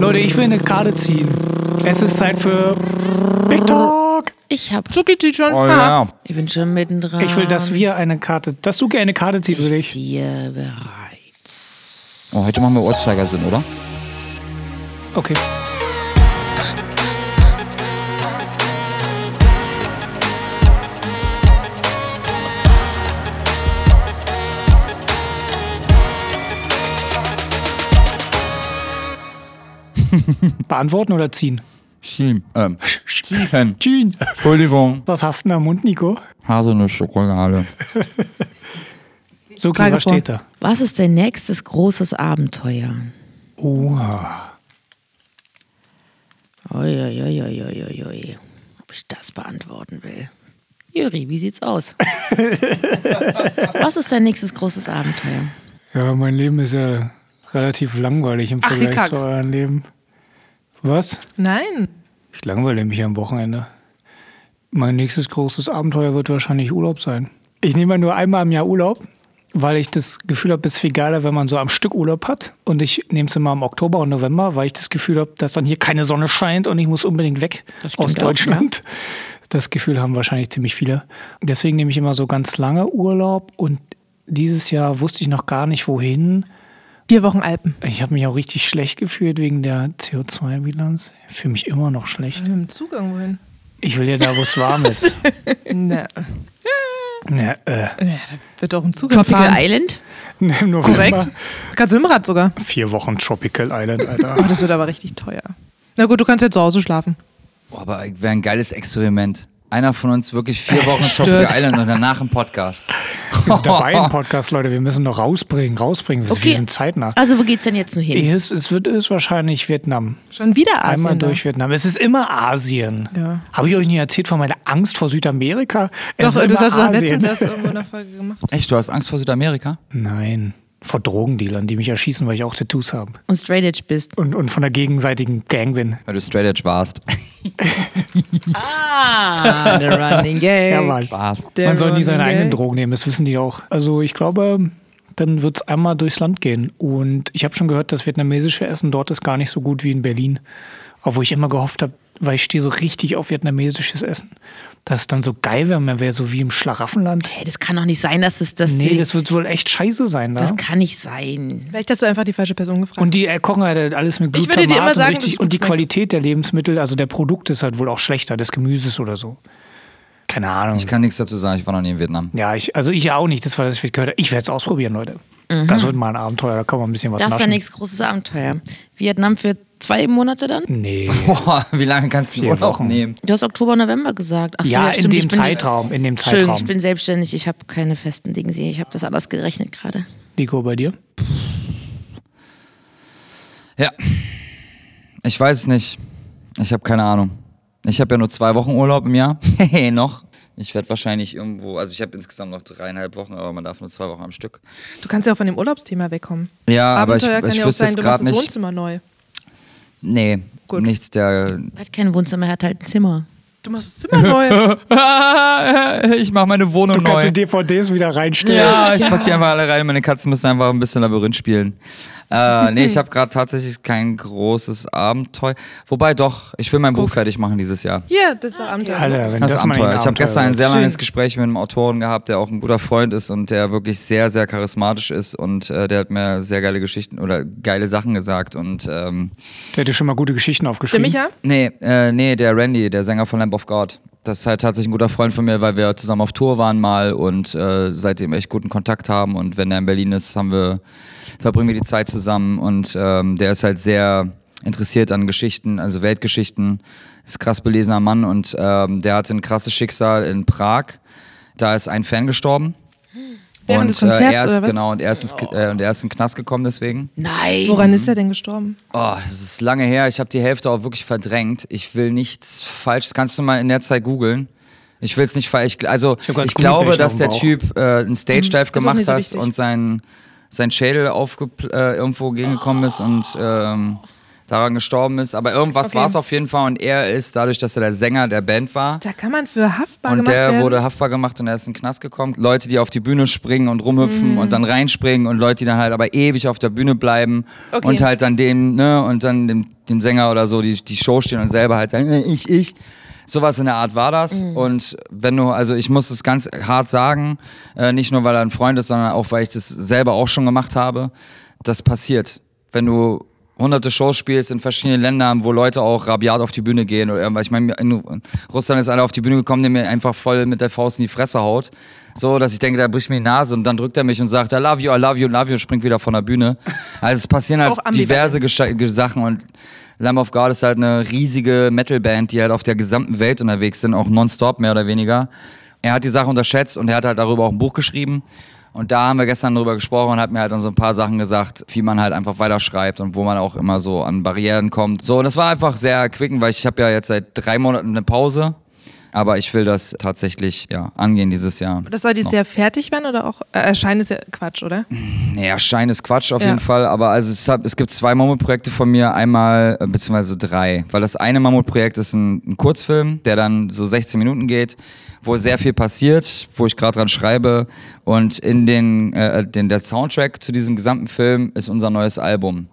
Leute, ich will eine Karte ziehen. Es ist Zeit für Big Talk. Ich hab. Zuki zieht schon. Oh ja. Ich bin schon mittendrin. Ich will, dass wir eine Karte, dass du gerne eine Karte ziehst für Ich ziehe bereits. Oh, heute machen wir Uhrzeigersinn, oder? Okay. Beantworten oder ziehen? Schien. Ähm, Ziehen. Ziehen. Entschuldigung. Was hast du denn am Mund, Nico? Haselnuss-Schokolade. So, vor. steht da? Was ist dein nächstes großes Abenteuer? Oha. Uiuiuiuiui. Ob ich das beantworten will? Juri, wie sieht's aus? Was ist dein nächstes großes Abenteuer? Ja, mein Leben ist ja relativ langweilig im Ach, Vergleich Hickhack. zu eurem Leben. Was? Nein. Ich langweile mich am Wochenende. Mein nächstes großes Abenteuer wird wahrscheinlich Urlaub sein. Ich nehme nur einmal im Jahr Urlaub, weil ich das Gefühl habe, es ist viel geiler, wenn man so am Stück Urlaub hat. Und ich nehme es immer im Oktober und November, weil ich das Gefühl habe, dass dann hier keine Sonne scheint und ich muss unbedingt weg aus auch, Deutschland. Das Gefühl haben wahrscheinlich ziemlich viele. Deswegen nehme ich immer so ganz lange Urlaub und dieses Jahr wusste ich noch gar nicht, wohin. Vier Wochen Alpen. Ich habe mich auch richtig schlecht gefühlt wegen der CO2-Bilanz. Ich fühle mich immer noch schlecht. Mit dem Zug irgendwo hin. Ich will ja da, wo es warm ist. Ne. Ne, äh, Ja, da wird auch ein Zug Tropical hinfahren. Island? ne, im November. Korrekt. Kannst du mit dem Rad sogar. Vier Wochen Tropical Island, Oh, Alter. das wird aber richtig teuer. Na gut, du kannst ja zu Hause schlafen. Oh, aber wäre ein geiles Experiment. Einer von uns wirklich vier Wochen Stört. Tropical Island und danach ein Podcast. Wir sind dabei im Podcast, Leute. Wir müssen noch rausbringen, rausbringen. Wir, Okay. sind zeitnah. Also, wo geht's denn jetzt nur hin? Es, es wird ist wahrscheinlich Vietnam. Schon wieder Asien. Einmal da. durch Vietnam. Es ist immer Asien. Ja. Habe ich euch nicht erzählt von meiner Angst vor Südamerika? Es Doch, immer hast du doch Asien. letztens erst irgendwo in der Folge gemacht. Echt, du hast Angst vor Südamerika? Nein, vor Drogendealern, die mich erschießen, weil ich auch Tattoos habe. Und straight edge bist. Und, und von der gegenseitigen Gang bin. Weil du straight edge warst. Ah, the running game. Ja, Mann. Spaß. Man soll nie seine Running eigenen. Drogen nehmen, das wissen die auch. Also ich glaube, dann wird es einmal durchs Land gehen. Und ich habe schon gehört, das vietnamesische Essen dort ist gar nicht so gut wie in Berlin. Obwohl ich immer gehofft habe, weil ich stehe so richtig auf vietnamesisches Essen, dass es dann so geil wäre, man wäre so wie im Schlaraffenland. Hey, das kann doch nicht sein, dass es das. Nee, das wird wohl echt scheiße sein da. das kann nicht sein. Vielleicht hast du einfach die falsche Person gefragt. Und die äh, kochen halt alles mit Ich Glutamat würde dir immer und, sagen, richtig, es gut und die. Qualität der Lebensmittel, also der Produkte ist halt wohl auch schlechter, des Gemüses oder so. Keine Ahnung. Ich kann nichts dazu sagen, ich war noch nie in Vietnam. Ja, ich, also ich auch nicht, das war das, was ich gehört habe. Ich werde es ausprobieren, Leute. Das wird mal ein Abenteuer, da kann man ein bisschen was Das ist dein nächstes großes Abenteuer. Vietnam für zwei Monate dann? Nee. Boah, wie lange kannst du Urlaub Wochen. nehmen? Du hast Oktober, November gesagt. Ach so, ja, ja, in stimmt, ich dem Zeitraum, in dem Entschuldigung, Zeitraum. ich bin selbstständig, ich habe keine festen Dinge. Ich habe das alles gerechnet gerade. Nico, bei dir? Ja. Ich weiß es nicht. Ich habe keine Ahnung. Ich habe ja nur zwei Wochen Urlaub im Jahr. Hehe, noch. Ich werde wahrscheinlich irgendwo, also ich habe insgesamt noch dreieinhalb Wochen, aber man darf nur zwei Wochen am Stück. du kannst ja auch von dem Urlaubsthema wegkommen. Ja, aber ich, Abenteuer kann ich ja auch wüsste sein, jetzt du machst gerade das nicht. Wohnzimmer neu. Nee, Gut. nichts der. Er hat kein Wohnzimmer, er hat halt ein Zimmer. Du machst das Zimmer neu. ich mache meine Wohnung Du kannst neu. die DVDs wieder reinstellen. Ja, ich pack die einfach alle rein. Meine Katzen müssen einfach ein bisschen Labyrinth spielen. Äh, nee, ich habe gerade tatsächlich kein großes Abenteuer. Wobei doch, ich will mein Buch fertig machen dieses Jahr. Hier, das ist das Abenteuer. Alter, wenn Das, das, ein Abenteuer. Ich habe gestern ein sehr Schön. langes Gespräch mit einem Autoren gehabt, der auch ein guter Freund ist und der wirklich sehr, sehr charismatisch ist und äh, der hat mir sehr geile Geschichten oder geile Sachen gesagt und ähm, Der hätte schon mal gute Geschichten Der aufgeschrieben. Micha? nee, äh, nee, der Randy, der Sänger von Lamb of God. Das ist halt tatsächlich ein guter Freund von mir, weil wir zusammen auf Tour waren mal und äh, seitdem echt guten Kontakt haben und wenn er in Berlin ist, haben wir verbringen wir die Zeit zusammen und ähm, der ist halt sehr interessiert an Geschichten, also Weltgeschichten, ist krass belesener Mann und ähm, der hatte ein krasses Schicksal in Prag. Da ist ein Fan gestorben. Während und des Konzerts, äh, er ist, oder was? genau und er ist, ins, äh, und er ist in den Knast gekommen deswegen. Nein. Woran ist er denn gestorben? Oh, das ist lange her. Ich habe die Hälfte auch wirklich verdrängt. Ich will nichts Falsches. Kannst du mal in der Zeit googeln? Ich will es nicht falsch. Also grad ich glaube, dass der. Typ äh, einen Stage Dive Mhm. gemacht so hat und sein sein Schädel aufge äh, irgendwo gegengekommen ist und ähm, daran gestorben ist. Aber irgendwas Okay. war es auf jeden Fall und er ist, dadurch, dass er der Sänger der Band war, Da kann man für haftbar und gemacht der werden. wurde haftbar gemacht und er ist in den Knast gekommen. Leute, die auf die Bühne springen und rumhüpfen und dann reinspringen und Leute, die dann halt aber ewig auf der Bühne bleiben Okay. und halt dann dem, ne, und dann dem, dem Sänger oder so die, die Show stehen und selber halt sagen, äh, ich, ich. Sowas in der Art war das. Und wenn du, also ich muss es ganz hart sagen, äh, nicht nur weil er ein Freund ist, sondern auch weil ich das selber auch schon gemacht habe, das passiert. Wenn du hunderte Shows spielst in verschiedenen Ländern, wo Leute auch rabiat auf die Bühne gehen oder irgendwas. Ich meine, in Russland ist einer auf die Bühne gekommen, der mir einfach voll mit der Faust in die Fresse haut. So, dass ich denke, der bricht mir die Nase und dann drückt er mich und sagt, I love you, I love you, I love you und springt wieder von der Bühne. Also es passieren halt diverse Sachen und Lamb of God ist halt eine riesige Metalband, die halt auf der gesamten Welt unterwegs sind, auch nonstop mehr oder weniger. Er hat die Sache unterschätzt und er hat halt darüber auch ein Buch geschrieben. Und da haben wir gestern drüber gesprochen und hat mir halt dann so ein paar Sachen gesagt, wie man halt einfach weiterschreibt und wo man auch immer so an Barrieren kommt. So, und das war einfach sehr erquickend, weil ich habe ja jetzt seit drei Monaten eine Pause. Aber ich will das tatsächlich ja, angehen dieses Jahr. das soll dieses Jahr fertig werden oder auch äh, erscheinen ist ja Quatsch, oder? Naja, Schein ist Quatsch auf Ja. jeden Fall, aber also es, hat, es gibt zwei Mammutprojekte von mir, einmal, äh, beziehungsweise drei. Weil das eine Mammutprojekt ist ein, ein Kurzfilm, der dann so 16 Minuten geht, wo sehr viel passiert, wo ich gerade dran schreibe. Und in den, äh, den, der Soundtrack zu diesem gesamten Film ist unser neues Album.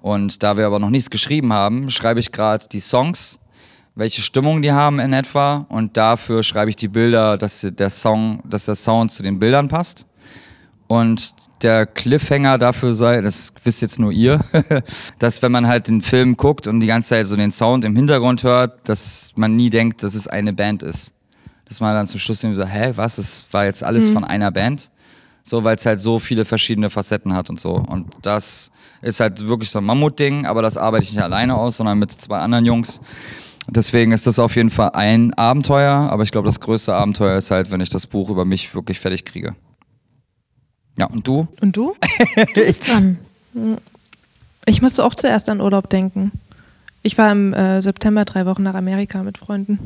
Und da wir aber noch nichts geschrieben haben, schreibe ich gerade die Songs, welche Stimmung die haben in etwa. Und dafür schreibe ich die Bilder, dass der Song, dass der Sound zu den Bildern passt. Und der Cliffhanger dafür sei, das wisst jetzt nur ihr, dass wenn man halt den Film guckt und die ganze Zeit so den Sound im Hintergrund hört, dass man nie denkt, dass es eine Band ist. Dass man dann zum Schluss irgendwie so, hä, was, das war jetzt alles von einer Band? So, weil es halt so viele verschiedene Facetten hat und so. Und das ist halt wirklich so ein Mammutding, aber das arbeite ich nicht alleine aus, sondern mit zwei anderen Jungs. Deswegen ist das auf jeden Fall ein Abenteuer, aber ich glaube, das größte Abenteuer ist halt, wenn ich das Buch über mich wirklich fertig kriege. Ja, und du? Und du? Du bist dran. Ich musste auch zuerst an Urlaub denken. Ich war im äh, September drei Wochen nach Amerika mit Freunden.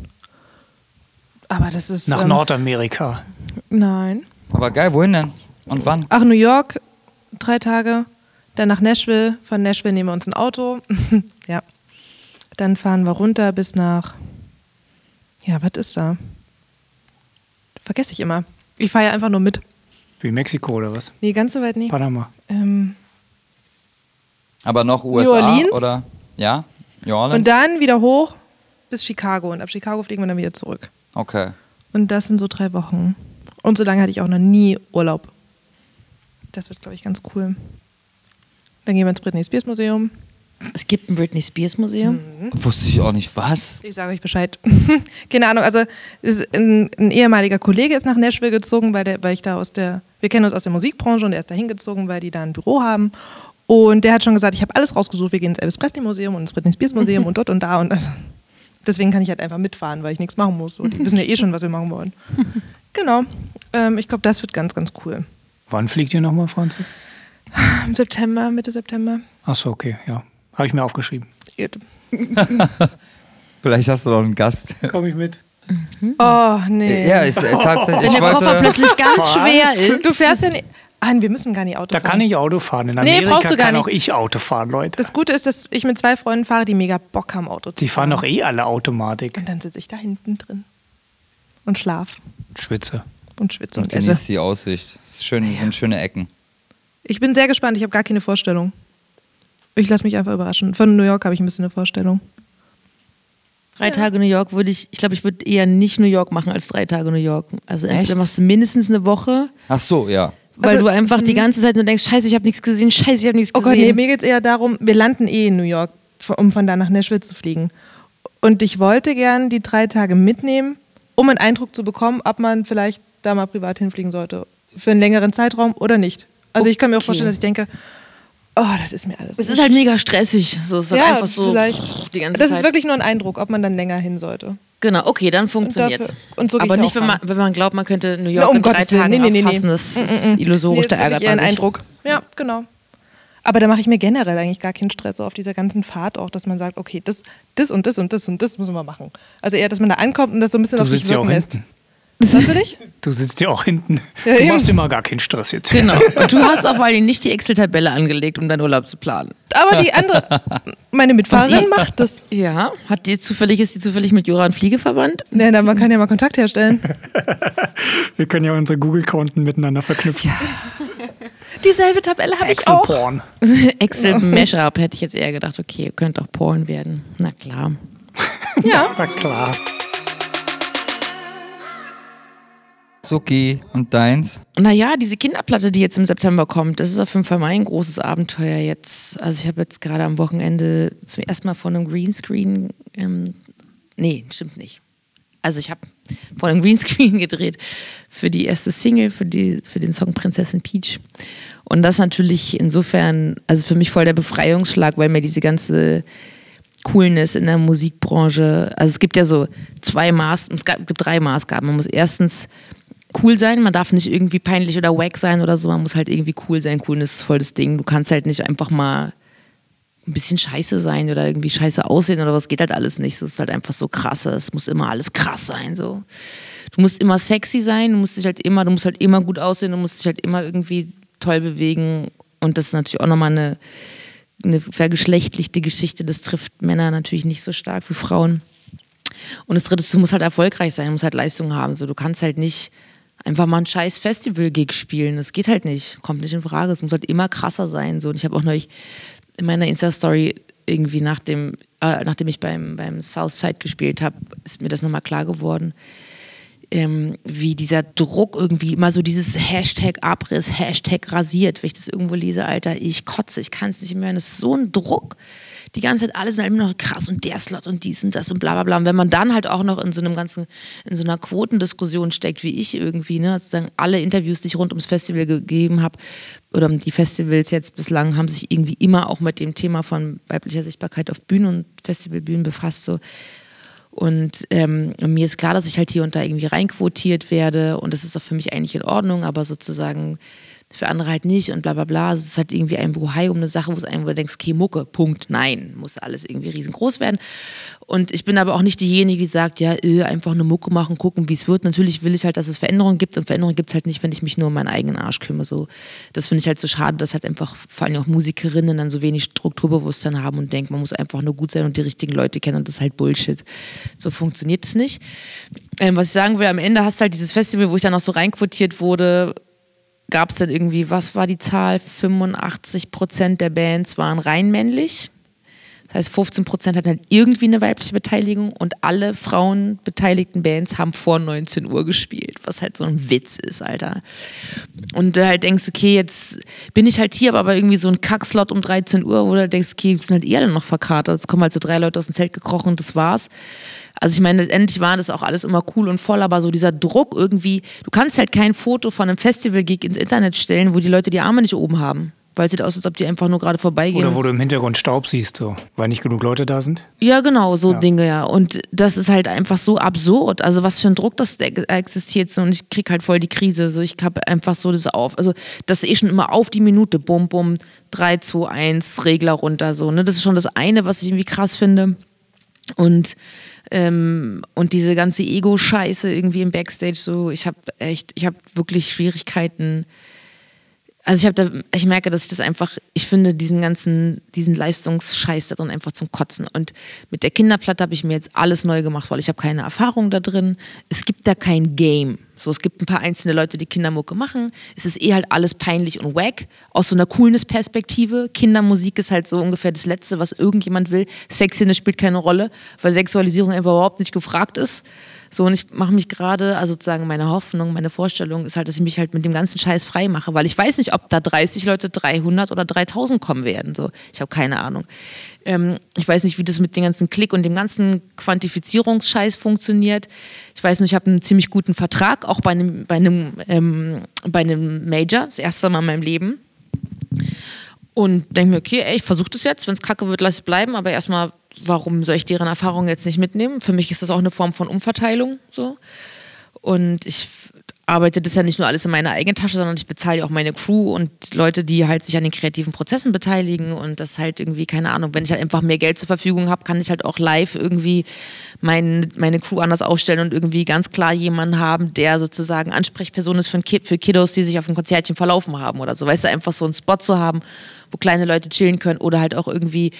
Aber das ist. Nach ähm, Nordamerika. Nein. Aber geil, wohin denn? Und wann? Ach, New York, drei Tage. Dann nach Nashville. Von Nashville nehmen wir uns ein Auto. ja. Dann fahren wir runter bis nach. Ja, was ist da? Vergesse ich immer. Ich fahre ja einfach nur mit. Wie Mexiko oder was? Nee, ganz so weit nicht. Panama. Ähm, Aber noch USA Orleans? oder? Ja? New Orleans? und dann wieder hoch bis Chicago. Und ab Chicago fliegen wir dann wieder zurück. Okay. Und das sind so drei Wochen. Und so lange hatte ich auch noch nie Urlaub. Das wird, glaube ich, ganz cool. Dann gehen wir ins Britney Spears Museum. Es gibt ein Britney Spears Museum. Wusste ich auch nicht, was? Ich sage euch Bescheid. Keine Ahnung, also ein, ein ehemaliger Kollege ist nach Nashville gezogen, weil, der, weil ich da aus der, wir kennen uns aus der Musikbranche und er ist da hingezogen, weil die da ein Büro haben. Und der hat schon gesagt, ich habe alles rausgesucht, wir gehen ins Elvis Presley Museum und ins Britney Spears Museum und dort und da und das. Deswegen kann ich halt einfach mitfahren, weil ich nichts machen muss. So, die wissen ja eh schon, was wir machen wollen. Genau. Ähm, ich glaube, das wird ganz, ganz cool. Wann fliegt ihr nochmal, Franzi? Im September, Mitte September. Achso, okay, ja. Habe ich mir aufgeschrieben. Vielleicht hast du noch einen Gast. Komme ich mit? Oh, nee. ja, ist äh, tatsächlich. Wenn Ich der Koffer plötzlich ganz schwer ist. Du fährst ja nicht. Ah, wir müssen gar nicht Auto Da fahren. kann ich Auto fahren. In Nee, Amerika brauchst du gar kann nicht. auch ich Auto fahren, Leute. Das Gute ist, dass ich mit zwei Freunden fahre, die mega Bock haben, Auto zu Die fahren doch eh alle Automatik. Und dann sitze ich da hinten drin und schlaf Schwitze. und schwitze und und esse. genießt die Aussicht. Das ist schön, sind schöne Ecken. Ich bin sehr gespannt, ich habe gar keine Vorstellung. Ich lasse mich einfach überraschen. Von New York habe ich ein bisschen eine Vorstellung. Drei Tage New York würde ich, ich glaube, ich würde eher nicht New York machen als drei Tage New York. Also entweder Echt? machst du mindestens eine Woche, Ach so, ja. Weil Also, du einfach die ganze Zeit nur denkst, scheiße, ich habe nichts gesehen, scheiße, ich habe nichts Oh Gott, nee, gesehen. mir geht es eher darum, wir landen eh in New York, um von da nach Nashville zu fliegen. Und ich wollte gern die drei Tage mitnehmen, um einen Eindruck zu bekommen, ob man vielleicht da mal privat hinfliegen sollte. Für einen längeren Zeitraum oder nicht. Also ich kann mir auch Okay. vorstellen, dass ich denke, oh, das ist mir alles. es ist halt mega stressig. So, es ist halt ja, einfach so vielleicht. die ganze das Zeit. ist wirklich nur ein Eindruck, ob man dann länger hin sollte. Genau, okay, dann funktioniert und so Aber ich da nicht, wenn man, wenn man glaubt, man könnte New Na, York um in drei Gottes. Tagen Nee, nee, nee, nee. erfassen. Das Mm, ist mm, mm. illusorisch, Nee, das da ist wirklich ärgert eher man ein sich. Eindruck. Ja, genau. Aber da mache ich mir generell eigentlich gar keinen Stress so auf dieser ganzen Fahrt auch, dass man sagt, okay, das, das und das und das und das müssen wir machen. Also eher, dass man da ankommt und das so ein bisschen Du auf sich wirken lässt. hinten. Das ist für dich? Du sitzt ja auch hinten. Ja, du eben. machst immer gar keinen Stress jetzt. Genau. Und du hast auf allen nicht die Excel-Tabelle angelegt, um deinen Urlaub zu planen. Aber die andere, meine Was Mitfahrerin macht das. Ja. Hat die zufällig, ist die zufällig mit Joran Fliege verwandt? Nee, dann man kann ja mal Kontakt herstellen. Wir können ja unsere Google-Konten miteinander verknüpfen. Dieselbe Tabelle habe ich auch. Excel-Porn. Excel-Mashup hätte ich jetzt eher gedacht, okay, könnte auch Porn werden. Na klar. Ja. Na klar. Suki und deins? Naja, diese Kinderplatte, die jetzt im September kommt, das ist auf jeden Fall mein großes Abenteuer jetzt. Also ich habe jetzt gerade am Wochenende zum ersten Mal vor einem Greenscreen, ähm, nee, stimmt nicht. Also ich habe vor einem Greenscreen gedreht für die erste Single, für, die, für den Song Prinzessin Peach. Und das natürlich insofern, also für mich voll der Befreiungsschlag, weil mir diese ganze Coolness in der Musikbranche, also es gibt ja so zwei Maß, es gibt drei Maßgaben. Man muss erstens cool sein, man darf nicht irgendwie peinlich oder wack sein oder so, man muss halt irgendwie cool sein. Coolness ist voll das Ding. Du kannst halt nicht einfach mal ein bisschen scheiße sein oder irgendwie scheiße aussehen oder was geht halt alles nicht. Es ist halt einfach so krass. Es muss immer alles krass sein. So. Du musst immer sexy sein, du musst dich halt immer, du musst halt immer gut aussehen, du musst dich halt immer irgendwie toll bewegen. Und das ist natürlich auch nochmal eine, eine vergeschlechtlichte Geschichte. Das trifft Männer natürlich nicht so stark wie Frauen. Und das dritte, ist, du musst halt erfolgreich sein, du musst halt Leistung haben. So, du kannst halt nicht einfach mal ein scheiß Festival-Gig spielen. Das geht halt nicht. Kommt nicht in Frage. Es muss halt immer krasser sein. So. Und ich habe auch neulich in meiner Insta-Story irgendwie nach dem, äh, nachdem ich beim, beim Southside gespielt habe, ist mir das nochmal klar geworden, ähm, wie dieser Druck irgendwie immer so dieses Hashtag Abriss, Hashtag rasiert. Wenn ich das irgendwo lese, Alter, ich kotze, ich kann es nicht mehr. Und das ist so ein Druck. Die ganze Zeit alles halt immer noch krass und der Slot und dies und das und bla bla bla. Und wenn man dann halt auch noch in so einem ganzen, in so einer Quotendiskussion steckt, wie ich irgendwie, ne, sozusagen alle Interviews, die ich rund ums Festival gegeben habe, oder die Festivals jetzt bislang haben sich irgendwie immer auch mit dem Thema von weiblicher Sichtbarkeit auf Bühnen und Festivalbühnen befasst. So. Und ähm, und mir ist klar, dass ich halt hier und da irgendwie reinquotiert werde und das ist auch für mich eigentlich in Ordnung, aber sozusagen für andere halt nicht und bla bla bla. Es ist halt irgendwie ein Buhai um eine Sache, wo es einem, du denkst, okay, Mucke, Punkt, nein, muss alles irgendwie riesengroß werden. Und ich bin aber auch nicht diejenige, die sagt, ja, äh, einfach eine Mucke machen, gucken, wie es wird. Natürlich will ich halt, dass es Veränderungen gibt und Veränderungen gibt es halt nicht, wenn ich mich nur um meinen eigenen Arsch kümmere. So, das finde ich halt so schade, dass halt einfach vor allem auch Musikerinnen dann so wenig Strukturbewusstsein haben und denken, man muss einfach nur gut sein und die richtigen Leute kennen und das ist halt Bullshit. So funktioniert es nicht. Ähm, was ich sagen will, am Ende hast du halt dieses Festival, wo ich dann auch so reinquotiert wurde, gab es dann irgendwie, was war die Zahl? 85 Prozent der Bands waren rein männlich. Das heißt, 15 Prozent hatten halt irgendwie eine weibliche Beteiligung und alle frauenbeteiligten Bands haben vor 19 Uhr gespielt, was halt so ein Witz ist, Alter. Und du halt denkst, okay, jetzt bin ich halt hier, aber irgendwie so ein Kackslot um 13 Uhr, wo du halt denkst, okay, jetzt sind halt eher noch verkatert. Es kommen halt so drei Leute aus dem Zelt gekrochen und das war's. Also ich meine, letztendlich war das auch alles immer cool und voll, aber so dieser Druck irgendwie, du kannst halt kein Foto von einem Festival-Gig ins Internet stellen, wo die Leute die Arme nicht oben haben. Weil es sieht aus, als ob die einfach nur gerade vorbeigehen. Oder wo du im Hintergrund Staub siehst, so, weil nicht genug Leute da sind. Ja, genau, so Dinge, ja. Und das ist halt einfach so absurd. Also was für ein Druck das da existiert. So. Und ich krieg halt voll die Krise. So. Ich habe einfach so das auf. Also das ist eh schon immer auf die Minute. Bum, bum, 3, 2, 1, Regler runter. So, ne? Das ist schon das eine, was ich irgendwie krass finde. Und, ähm, und diese ganze Ego-Scheiße irgendwie im Backstage, so, ich habe echt, ich habe wirklich Schwierigkeiten. Also ich habe da, ich merke, dass ich das einfach, ich finde diesen ganzen, diesen Leistungsscheiß da drin einfach zum Kotzen. Und mit der Kinderplatte habe ich mir jetzt alles neu gemacht, weil ich habe keine Erfahrung da drin. Es gibt da kein Game. So, es gibt ein paar einzelne Leute, die Kindermucke machen. Es ist eh halt alles peinlich und wack. Aus so einer Coolness-Perspektive. Kindermusik ist halt so ungefähr das Letzte, was irgendjemand will. Sexiness spielt keine Rolle, weil Sexualisierung einfach überhaupt nicht gefragt ist. So, und ich mache mich gerade, also sozusagen meine Hoffnung, meine Vorstellung ist halt, dass ich mich halt mit dem ganzen Scheiß frei mache, weil ich weiß nicht, ob da 30 Leute 300 oder 3000 kommen werden. So, ich habe keine Ahnung. Ähm, ich weiß nicht, wie das mit dem ganzen Klick und dem ganzen Quantifizierungsscheiß funktioniert. Ich weiß nur, ich habe einen ziemlich guten Vertrag, auch bei einem, bei einem, ähm, bei einem Major, das erste Mal in meinem Leben. Und denke mir, okay, ey, ich versuche das jetzt. Wenn es kacke wird, lass es bleiben. Aber erstmal, warum soll ich deren Erfahrungen jetzt nicht mitnehmen? Für mich ist das auch eine Form von Umverteilung. So. Und ich, arbeitet das ja nicht nur alles in meiner eigenen Tasche, sondern ich bezahle ja auch meine Crew und Leute, die halt sich an den kreativen Prozessen beteiligen und das halt irgendwie, keine Ahnung, wenn ich halt einfach mehr Geld zur Verfügung habe, kann ich halt auch live irgendwie mein, meine Crew anders aufstellen und irgendwie ganz klar jemanden haben, der sozusagen Ansprechperson ist für, Kid, für Kiddos, die sich auf ein Konzertchen verlaufen haben oder so. Weißt du, einfach so einen Spot zu haben, wo kleine Leute chillen können oder halt auch irgendwie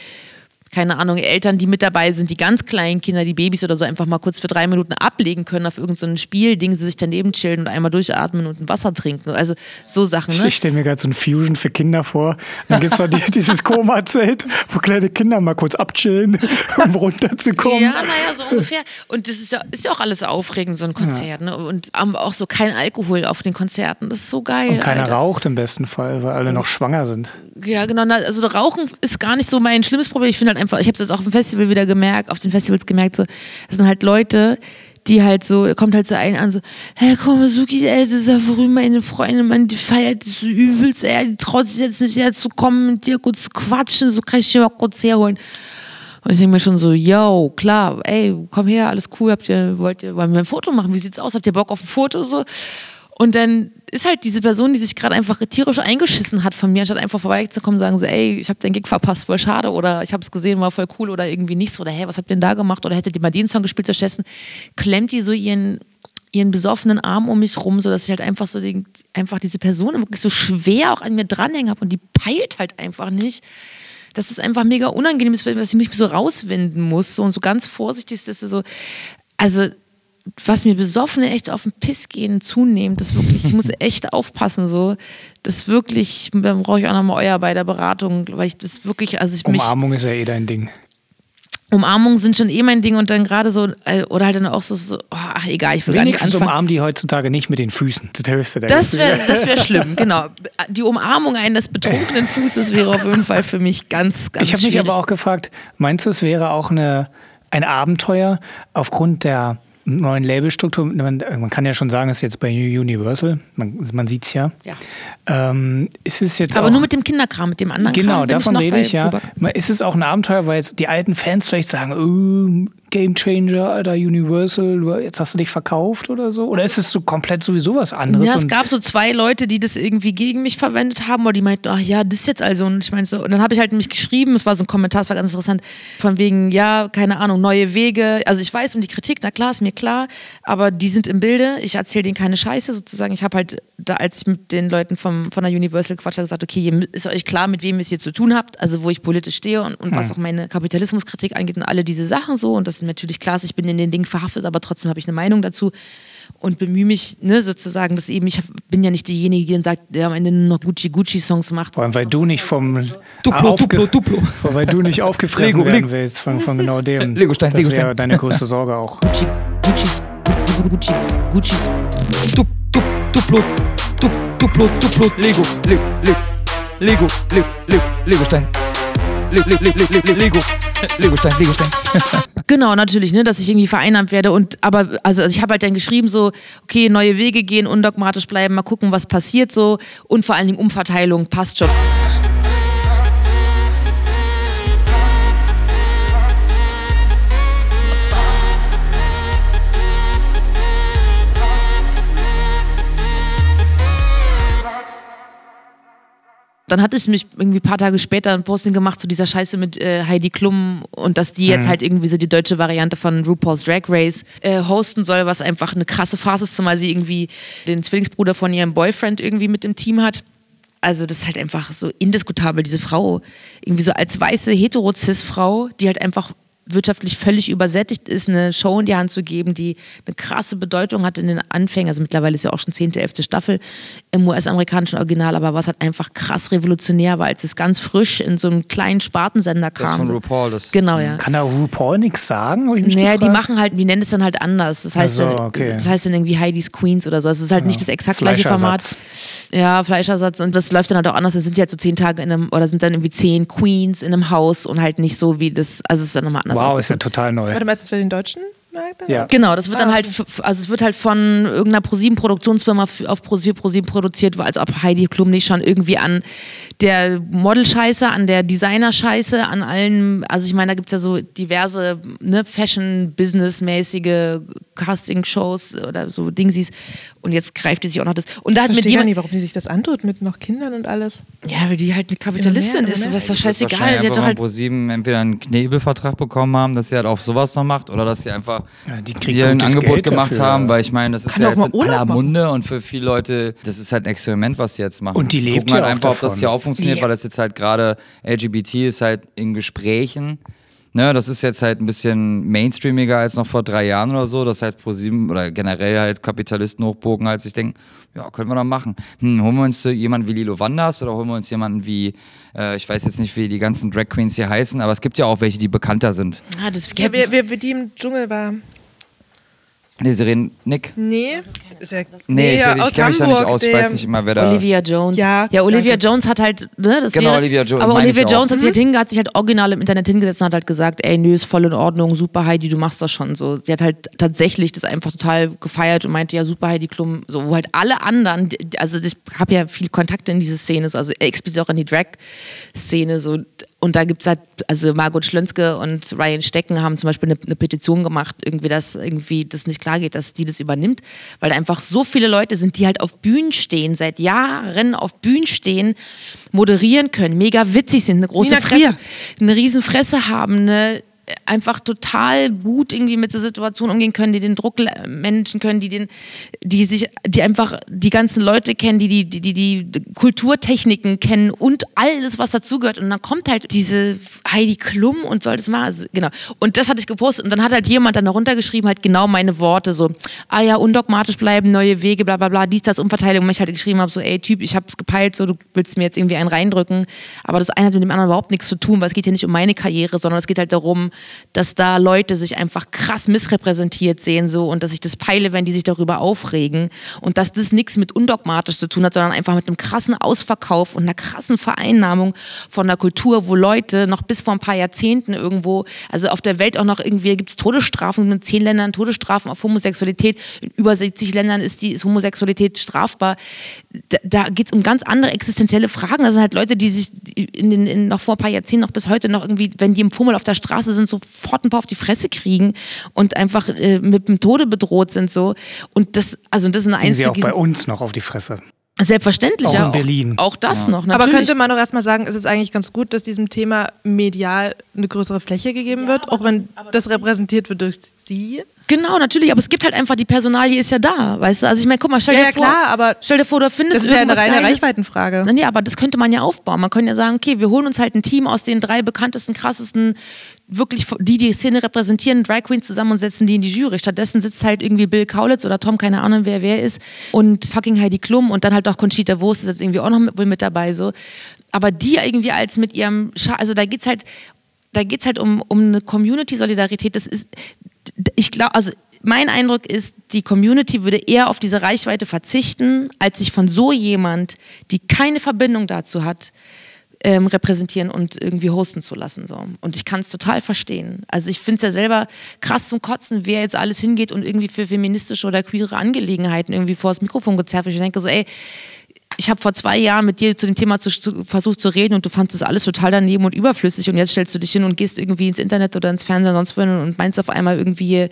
keine Ahnung, Eltern, die mit dabei sind, die ganz kleinen Kinder, die Babys oder so, einfach mal kurz für drei Minuten ablegen können auf irgendein so Spielding, sie sich daneben chillen und einmal durchatmen und ein Wasser trinken. Also so Sachen. Ne? Ich stelle mir gerade so ein Fusion für Kinder vor. Dann gibt es auch die, dieses Koma-Zelt, wo kleine Kinder mal kurz abchillen, um runterzukommen. Ja, naja, so ungefähr. Und das ist ja, ist ja auch alles aufregend, so ein Konzert. Ja. Ne? Und auch so kein Alkohol auf den Konzerten. Das ist so geil. Und keiner Alter. raucht im besten Fall, weil alle noch schwanger sind. Ja, genau. Also Rauchen ist gar nicht so mein schlimmes Problem. Ich finde halt einfach, ich habe es jetzt auch auf dem Festival wieder gemerkt, auf den Festivals gemerkt, so, das sind halt Leute, die halt so, kommt halt so ein an, so, hey, komm, Suki, ey, das ist ja vorüber meine Freundin, man, die feiert das so übelst, ey, die traut sich jetzt nicht jetzt zu kommen, mit dir kurz quatschen, so kann ich dich mal kurz herholen. Und ich denke mir schon so, yo, klar, ey, komm her, alles cool, habt ihr, wollt ihr, wollen wir ein Foto machen? Wie sieht's aus? Habt ihr Bock auf ein Foto? So. Und dann ist halt diese Person, die sich gerade einfach tierisch eingeschissen hat von mir, anstatt einfach vorbeizukommen und sagen so, ey, ich habe den Gig verpasst, voll schade oder ich habe es gesehen, war voll cool oder irgendwie nichts oder hey, was habt ihr denn da gemacht oder hättet ihr mal den Song gespielt stattdessen, klemmt die so ihren ihren besoffenen Arm um mich rum, sodass ich halt einfach so den, einfach diese Person wirklich so schwer auch an mir dranhängen habe und die peilt halt einfach nicht. Dass es einfach mega unangenehm ist, dass ich mich so rauswinden muss so, und so ganz vorsichtig ist, dass so, also was mir Besoffene echt auf den Piss gehen zunehmend, das wirklich, ich muss echt aufpassen, so. Das wirklich, dann brauche ich auch nochmal euer bei der Beratung, weil ich das wirklich, also ich Umarmung mich, ist ja eh dein Ding. Umarmungen sind schon eh mein Ding und dann gerade so, äh, oder halt dann auch so, so ach egal, ich will Wenigstens gar nicht umarmen die heutzutage nicht mit den Füßen. Das, das wäre das wär schlimm, genau. Die Umarmung eines betrunkenen Fußes wäre auf jeden Fall für mich ganz, ganz Ich habe mich aber auch gefragt, meinst du, es wäre auch eine, ein Abenteuer aufgrund der neuen Labelstruktur, man, man, kann ja schon sagen, es ist jetzt bei Universal, man, man sieht es ja. ja. Ähm, ist es jetzt Aber auch, nur mit dem Kinderkram, mit dem anderen genau, Kram. Genau, davon rede ich ja. Ist es auch ein Abenteuer, weil jetzt die alten Fans vielleicht sagen, oh, Game Changer, Alter, Universal, jetzt hast du dich verkauft oder so? Oder ist es so komplett sowieso was anderes? Ja, es gab so zwei Leute, die das irgendwie gegen mich verwendet haben, oder die meinten, ach ja, das ist jetzt also. Und ich meinte so, und dann habe ich halt nämlich geschrieben, es war so ein Kommentar, es war ganz interessant, von wegen, ja, keine Ahnung, neue Wege. Also ich weiß um die Kritik, na klar, ist mir klar, aber die sind im Bilde. Ich erzähle denen keine Scheiße sozusagen. Ich habe halt, da, als ich mit den Leuten vom, von der Universal Quatsch habe, gesagt, okay, ist euch klar, mit wem ihr es hier zu tun habt, also wo ich politisch stehe und, und hm. was auch meine Kapitalismuskritik angeht und alle diese Sachen so. Und das ist natürlich klar, ich bin in den Dingen verhaftet, aber trotzdem habe ich eine Meinung dazu und bemühe mich ne, sozusagen, dass eben, ich bin ja nicht diejenige, die dann sagt, der am Ende nur noch Gucci-Gucci-Songs macht. Vor allem, weil du nicht vom Duplo, Duplo, Duplo. Weil du nicht aufgefressen Lego, werden willst von, von genau dem. Legostein, das Legostein. wäre deine größte Sorge auch. Gucci, Guccis, Gucci, Guccis. Du, du, Duplo, du, Duplo, Duplo, Lego, Le, Le, Lego, Le, Le, Legostein. Le, Le, Le, Le, Le, Lego. Legostein, Legostein. genau, natürlich, ne, dass ich irgendwie vereinnahmt werde. Und aber, also ich habe halt dann geschrieben, so, okay, neue Wege gehen, undogmatisch bleiben, mal gucken, was passiert so. Und vor allen Dingen Umverteilung passt schon. Dann hatte ich mich irgendwie ein paar Tage später ein Posting gemacht zu dieser Scheiße mit äh, Heidi Klum und dass die jetzt mhm. halt irgendwie so die deutsche Variante von RuPaul's Drag Race äh, hosten soll, was einfach eine krasse Phase ist, zumal sie irgendwie den Zwillingsbruder von ihrem Boyfriend irgendwie mit dem Team hat. Also das ist halt einfach so indiskutabel, diese Frau, irgendwie so als weiße Hetero-Cis-Frau, die halt einfach wirtschaftlich völlig übersättigt ist, eine Show in die Hand zu geben, die eine krasse Bedeutung hat in den Anfängen. Also mittlerweile ist ja auch schon 10., 11. Staffel im US-amerikanischen Original, aber was halt einfach krass revolutionär war, als es ganz frisch in so einem kleinen Spartensender kam. Das von RuPaul. Das genau, ja. Kann da RuPaul nichts sagen? naja, die machen halt, die nennen es dann halt anders. Das heißt, so, dann, okay. das heißt dann irgendwie Heidi's Queens oder so. Es ist halt ja. nicht das exakt gleiche Format. Ja, Fleischersatz. Und das läuft dann halt auch anders. Es sind ja halt so zehn Tage in einem, oder sind dann irgendwie zehn Queens in einem Haus und halt nicht so wie das, also es ist dann nochmal anders Wow, ist ja total neu. Warte, meistens für den deutschen? Ja. Genau, das wird ah, dann halt, also es wird halt von irgendeiner ProSieben-Produktionsfirma auf ProSieben produziert, als ob Heidi Klum nicht schon irgendwie an der Model-Scheiße, an der Designer-Scheiße, an allen, also ich meine, da gibt es ja so diverse ne, Fashion-Business-mäßige Casting-Shows oder so Dingsies. Und jetzt greift die sich auch noch das. Und da hat mit jemand. nicht, warum die sich das antut mit noch Kindern und alles. Ja, weil die halt eine Kapitalistin Immer mehr, ist. immer Aber ist doch scheißegal. Die hat doch halt. von ProSieben entweder einen Knebelvertrag bekommen haben, dass sie halt auf sowas noch macht oder dass sie einfach Ja, hier ein Angebot Geld gemacht dafür. haben, weil ich meine, das ist Kann ja jetzt in aller machen. Munde und für viele Leute, das ist halt ein Experiment, was sie jetzt machen. Und die lebt Gucken halt einfach, ob das davon. hier auch funktioniert, Ja. weil das jetzt halt gerade LGBT ist halt in Gesprächen. Ne, das ist jetzt halt ein bisschen mainstreamiger als noch vor drei Jahren oder so. Das halt ProSieben oder generell halt Kapitalisten hochbogen, als ich denke, ja, können wir doch machen. Hm, holen wir uns jemanden wie Lilo Wanders oder holen wir uns jemanden wie, äh, ich weiß jetzt nicht, wie die ganzen Drag Queens hier heißen, aber es gibt ja auch welche, die bekannter sind. Ah, das, Ja, wir, wir, wir, die im Dschungel war. Nee, sie reden Nick. Nee. Ist ja, Nee, ich, ja, ich aus kenne mich da nicht aus, ich weiß nicht immer, wer da. Olivia Jones. Ja, ja Olivia danke. Jones hat halt, ne, das Genau, wäre, Olivia Jo- aber Olivia ich. Jones hat sich halt hinge, hat sich halt original im Internet hingesetzt und hat halt gesagt, ey, nö, ist voll in Ordnung, super Heidi, du machst das schon so. Sie hat halt tatsächlich das einfach total gefeiert und meinte, ja, super Heidi Klum, so, wo halt alle anderen, also ich habe ja viel Kontakte in diese Szene, also explizit auch in die Drag-Szene, so, und da gibt es halt, also Margot Schlönske und Ryan Stecken haben zum Beispiel eine, eine Petition gemacht, irgendwie, dass irgendwie das nicht klar geht, dass die das übernimmt, weil da einfach so viele Leute sind, die halt auf Bühnen stehen, seit Jahren auf Bühnen stehen, moderieren können, mega witzig sind, eine große Fresse, eine riesen Fresse haben, eine einfach total gut irgendwie mit so Situationen umgehen können, die den Druck managen können, die den, die sich, die einfach die ganzen Leute kennen, die die, die, die, die Kulturtechniken kennen und alles, was dazugehört. Und dann kommt halt diese Heidi Klum und soll das mal, also, genau. Und das hatte ich gepostet und dann hat halt jemand dann darunter geschrieben, halt genau meine Worte, so, ah ja, undogmatisch bleiben, neue Wege, bla bla bla, dies, das, Umverteilung. Und ich halt geschrieben habe, so, ey Typ, ich hab's gepeilt, so, du willst mir jetzt irgendwie einen reindrücken. Aber das eine hat mit dem anderen überhaupt nichts zu tun, weil es geht hier nicht um meine Karriere, sondern es geht halt darum, dass da Leute sich einfach krass missrepräsentiert sehen so und dass ich das peile, wenn die sich darüber aufregen und dass das nichts mit undogmatisch zu tun hat, sondern einfach mit einem krassen Ausverkauf und einer krassen Vereinnahmung von der Kultur, wo Leute noch bis vor ein paar Jahrzehnten irgendwo, also auf der Welt auch noch irgendwie gibt es Todesstrafen in zehn Ländern, Todesstrafen auf Homosexualität, in über 70 Ländern ist die ist Homosexualität strafbar. Da, da geht es um ganz andere existenzielle Fragen. Das sind halt Leute, die sich in den, in, noch vor ein paar Jahrzehnten, noch bis heute noch irgendwie, wenn die im Fummel auf der Straße sind, sofort ein paar auf die Fresse kriegen und einfach äh, mit dem Tode bedroht sind so. Und das, also das ist eine Kriegen sie auch einzige. bei uns noch auf die Fresse. Selbstverständlich, Auch ja. in Berlin. Auch, auch das noch, Aber natürlich. könnte man doch erstmal sagen, ist es eigentlich ganz gut, dass diesem Thema medial eine größere Fläche gegeben wird, auch wenn das repräsentiert wird durch sie? Genau, natürlich, aber es gibt halt einfach, die Personalie ist ja da, weißt du? Also ich meine, guck mal, stell Ja, dir ja, vor, klar, aber stell dir vor, du findest Das ist ja eine reine Geiles. Reichweitenfrage. Nee, aber das könnte man ja aufbauen. Man könnte ja sagen, okay, wir holen uns halt ein Team aus den drei bekanntesten, krassesten, wirklich die die Szene repräsentieren, Drag Queens zusammen und setzen die in die Jury. Stattdessen sitzt halt irgendwie Bill Kaulitz oder Tom, keine Ahnung, wer wer ist, und fucking Heidi Klum und dann halt auch Conchita Wurst ist jetzt irgendwie auch noch mit, wohl mit dabei so. Aber die irgendwie als mit ihrem, Scha also da geht's halt, da geht's halt um, um eine Community-Solidarität. Das ist, ich glaube, also mein Eindruck ist, die Community würde eher auf diese Reichweite verzichten, als sich von so jemand, die keine Verbindung dazu hat, ähm, repräsentieren und irgendwie hosten zu lassen. So. Und ich kann es total verstehen. Also ich finde es ja selber krass zum Kotzen, wer jetzt alles hingeht und irgendwie für feministische oder queere Angelegenheiten irgendwie vor das Mikrofon gezerrt wird. Ich denke so, ey, ich habe vor zwei Jahren mit dir zu dem Thema zu, zu, versucht zu reden und du fandest das alles total daneben und überflüssig und jetzt stellst du dich hin und gehst irgendwie ins Internet oder ins Fernsehen sonst wohin und meinst auf einmal irgendwie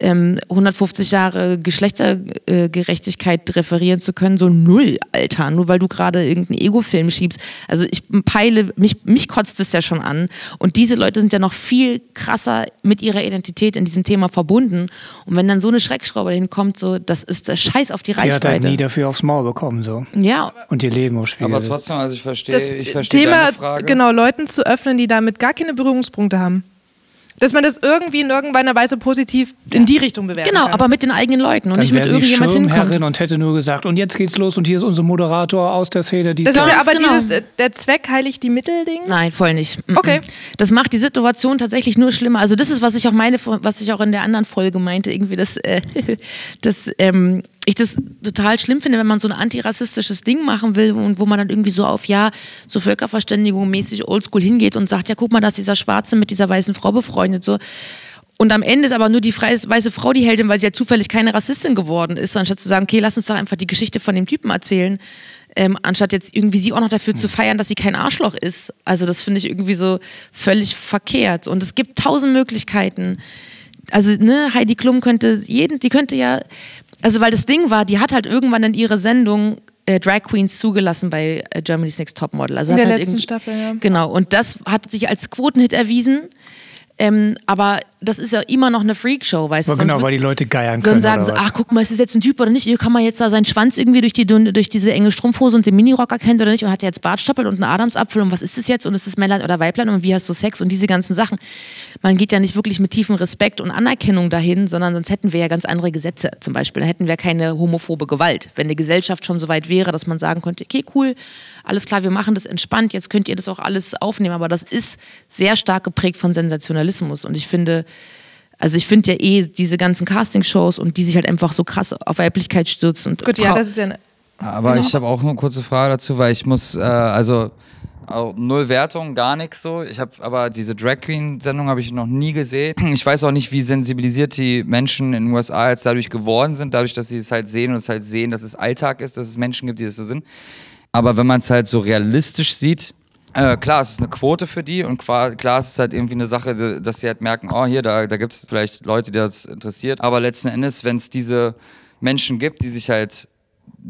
ähm, 150 Jahre Geschlechtergerechtigkeit referieren zu können. So null, Alter, nur weil du gerade irgendeinen Ego-Film schiebst. Also ich peile, mich, mich kotzt es ja schon an und diese Leute sind ja noch viel krasser mit ihrer Identität in diesem Thema verbunden und wenn dann so eine Schreckschraube dahin kommt, so, das ist der Scheiß auf die Die hat halt Reichweite. nie dafür aufs Maul bekommen. so ja, Und ihr Leben auf Spiel. Aber trotzdem, also ich Das verstehe, ich verstehe Thema, deine Frage. genau, Leuten zu öffnen, die damit gar keine Berührungspunkte haben. Dass man das irgendwie in irgendeiner Weise positiv in die Richtung bewerten Genau, kann. aber mit den eigenen Leuten und Dann nicht mit irgendjemand hinkommt. und hätte nur gesagt, und jetzt geht's los und hier ist unser Moderator aus der Szene. Die das ist ja aber genau. dieses, äh, der Zweck heiligt die Mittel-Ding. Nein, voll nicht. Okay. Das macht die Situation tatsächlich nur schlimmer. Also das ist, was ich auch meine, was ich auch in der anderen Folge meinte, irgendwie, dass, äh, dass ähm, ich das total schlimm finde, wenn man so ein antirassistisches Ding machen will und wo man dann irgendwie so auf ja, so Völkerverständigung mäßig oldschool hingeht und sagt, ja, guck mal, da ist dieser Schwarze mit dieser weißen Frau befreundet, so. Und am Ende ist aber nur die weiße Frau die Heldin, weil sie ja zufällig keine Rassistin geworden ist, anstatt zu sagen, okay, lass uns doch einfach die Geschichte von dem Typen erzählen, ähm, anstatt jetzt irgendwie sie auch noch dafür zu feiern, dass sie kein Arschloch ist. Also das finde ich irgendwie so völlig verkehrt. Und es gibt tausend Möglichkeiten, also ne, Heidi Klum könnte jeden, die könnte ja, also weil das Ding war, die hat halt irgendwann in ihre Sendung äh, Drag Queens zugelassen bei äh, Germany's Next Topmodel. Also In der halt letzten Staffel, ja. Genau, und das hat sich als Quotenhit erwiesen. Ähm, aber das ist ja immer noch eine Freakshow, weißt du? Aber Sonst genau, weil die Leute geiern können. Sonst sagen was? ach guck mal, ist das jetzt ein Typ oder nicht? Hier kann man jetzt da seinen Schwanz irgendwie durch, die, durch diese enge Strumpfhose und den Minirock erkennen oder nicht? Und hat er jetzt Bartstoppeln und einen Adamsapfel und was ist es jetzt? Und ist es Männlein oder Weiblein und wie hast du Sex und diese ganzen Sachen? Man geht ja nicht wirklich mit tiefem Respekt und Anerkennung dahin, sondern sonst hätten wir ja ganz andere Gesetze zum Beispiel. Dann hätten wir keine homophobe Gewalt. Wenn die Gesellschaft schon so weit wäre, dass man sagen könnte, okay, cool, alles klar, wir machen das entspannt, jetzt könnt ihr das auch alles aufnehmen. Aber das ist sehr stark geprägt von Sensationalismus. Und ich finde, also ich finde ja eh diese ganzen Castingshows und die sich halt einfach so krass auf Weiblichkeit stürzen. Und Gut, ja, das ist ja eine Aber Genau. ich habe auch eine kurze Frage dazu, weil ich muss, äh, also auch null Wertung, gar nichts so. Ich habe aber diese Drag Queen Sendung habe ich noch nie gesehen. Ich weiß auch nicht, wie sensibilisiert die Menschen in den USA jetzt dadurch geworden sind, dadurch, dass sie es halt sehen und es halt sehen, dass es Alltag ist, dass es Menschen gibt, die das so sind. Aber wenn man es halt so realistisch sieht, äh, klar, es ist eine Quote für die und klar, es ist halt irgendwie eine Sache, dass sie halt merken, oh, hier, da, da gibt es vielleicht Leute, die das interessiert. Aber letzten Endes, wenn es diese Menschen gibt, die sich halt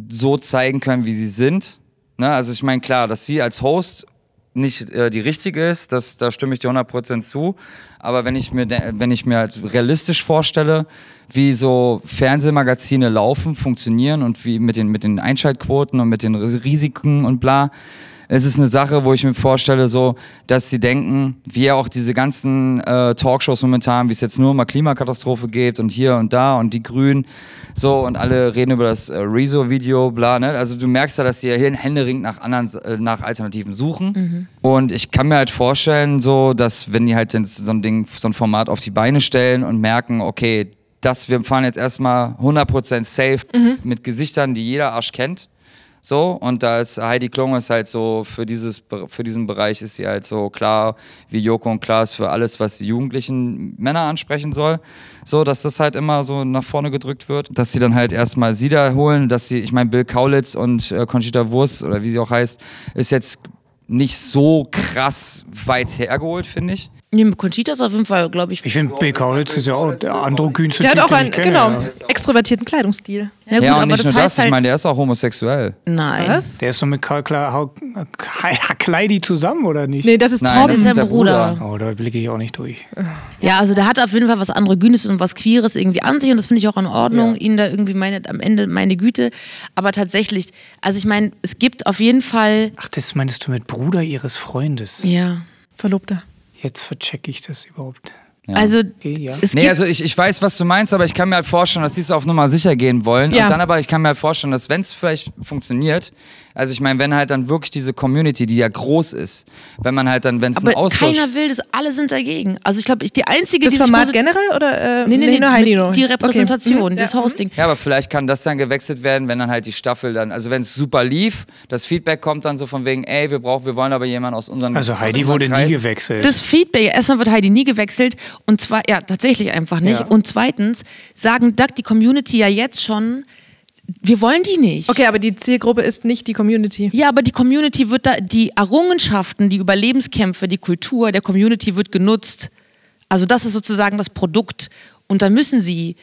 so zeigen können, wie sie sind. Ne? Also ich meine, klar, dass sie als Host nicht äh, die richtige ist, das, da stimme ich dir 100% zu. Aber wenn ich mir, wenn ich mir halt realistisch vorstelle, wie so Fernsehmagazine laufen, funktionieren und wie mit den, mit den Einschaltquoten und mit den Ris- Risiken und bla, es ist eine Sache, wo ich mir vorstelle, so, dass sie denken, wie ja auch diese ganzen äh, Talkshows momentan, wie es jetzt nur um Klimakatastrophe geht und hier und da und die Grünen, so und alle reden über das äh, Rezo-Video, bla, ne? Also du merkst ja, dass sie ja hier händeringend nach anderen, äh, nach Alternativen suchen. Und ich kann mir halt vorstellen, so, dass wenn die halt so ein Ding, so ein Format auf die Beine stellen und merken, okay, das, wir fahren jetzt erstmal 100% safe mit Gesichtern, die jeder Arsch kennt. So, und da ist Heidi Klum ist halt so, für, dieses, für diesen Bereich ist sie halt so klar wie Joko und Klaas für alles, was die jugendlichen Männer ansprechen soll. So, dass das halt immer so nach vorne gedrückt wird. Dass sie dann halt erstmal sie da holen, dass sie, ich meine, Bill Kaulitz und äh, Conchita Wurst oder wie sie auch heißt, ist jetzt nicht so krass weit hergeholt, finde ich. Nee, mit Conchita ist auf jeden Fall, glaube ich. Ich finde, Bill Kaulitz ist ja auch der androgynste Der hat auch einen, genau, ja. extrovertierten Kleidungsstil. ja, gut, ja, und aber nicht das nur das, heißt ich halt. meine, der ist auch homosexuell. nein. Was? Der ist doch mit Karl Kleidi zusammen, oder nicht? Nee, das ist Nein, Torben. Das ist der Bruder. Oh, da blicke ich auch nicht durch. Ja, also der hat auf jeden Fall was androgynes und was Queeres irgendwie an sich und das finde ich auch in Ordnung, Ja. ihn da irgendwie meine, am Ende meine Güte. Aber tatsächlich, also ich meine, es gibt auf jeden Fall, Ach, das meinst du mit Bruder ihres Freundes? ja, Verlobter. Jetzt verchecke ich das überhaupt. also Okay, ja. Nee, also ich, ich weiß, was du meinst, aber ich kann mir halt vorstellen, dass die es auf Nummer sicher gehen wollen. Ja. Und dann aber, ich kann mir halt vorstellen, dass wenn es vielleicht funktioniert, also ich meine, wenn halt dann wirklich diese Community, die ja groß ist, wenn man halt dann, wenn es ein aber Austausch... keiner will das, alle sind dagegen. Also ich glaube, ich, die einzige, Das die sich Format generell oder äh, Nee, nee, nee, nur Heidi nur? die Okay. Repräsentation, Mhm. das Ja. Hosting. ja, aber vielleicht kann das dann gewechselt werden, wenn dann halt die Staffel dann, also wenn es super lief, das Feedback kommt dann so von wegen, ey, wir brauchen, wir wollen aber jemanden aus unseren Also Heidi unseren wurde nie Kreisen. gewechselt. Das Feedback, erstmal wird Heidi nie gewechselt und zwar, ja, tatsächlich einfach nicht. Ja. Und zweitens sagen Duck die Community ja jetzt schon, wir wollen die nicht. Okay, aber die Zielgruppe ist nicht die Community. Ja, aber die Community wird da, die Errungenschaften, die Überlebenskämpfe, die Kultur der Community wird genutzt. Also das ist sozusagen das Produkt. Und da müssen sie,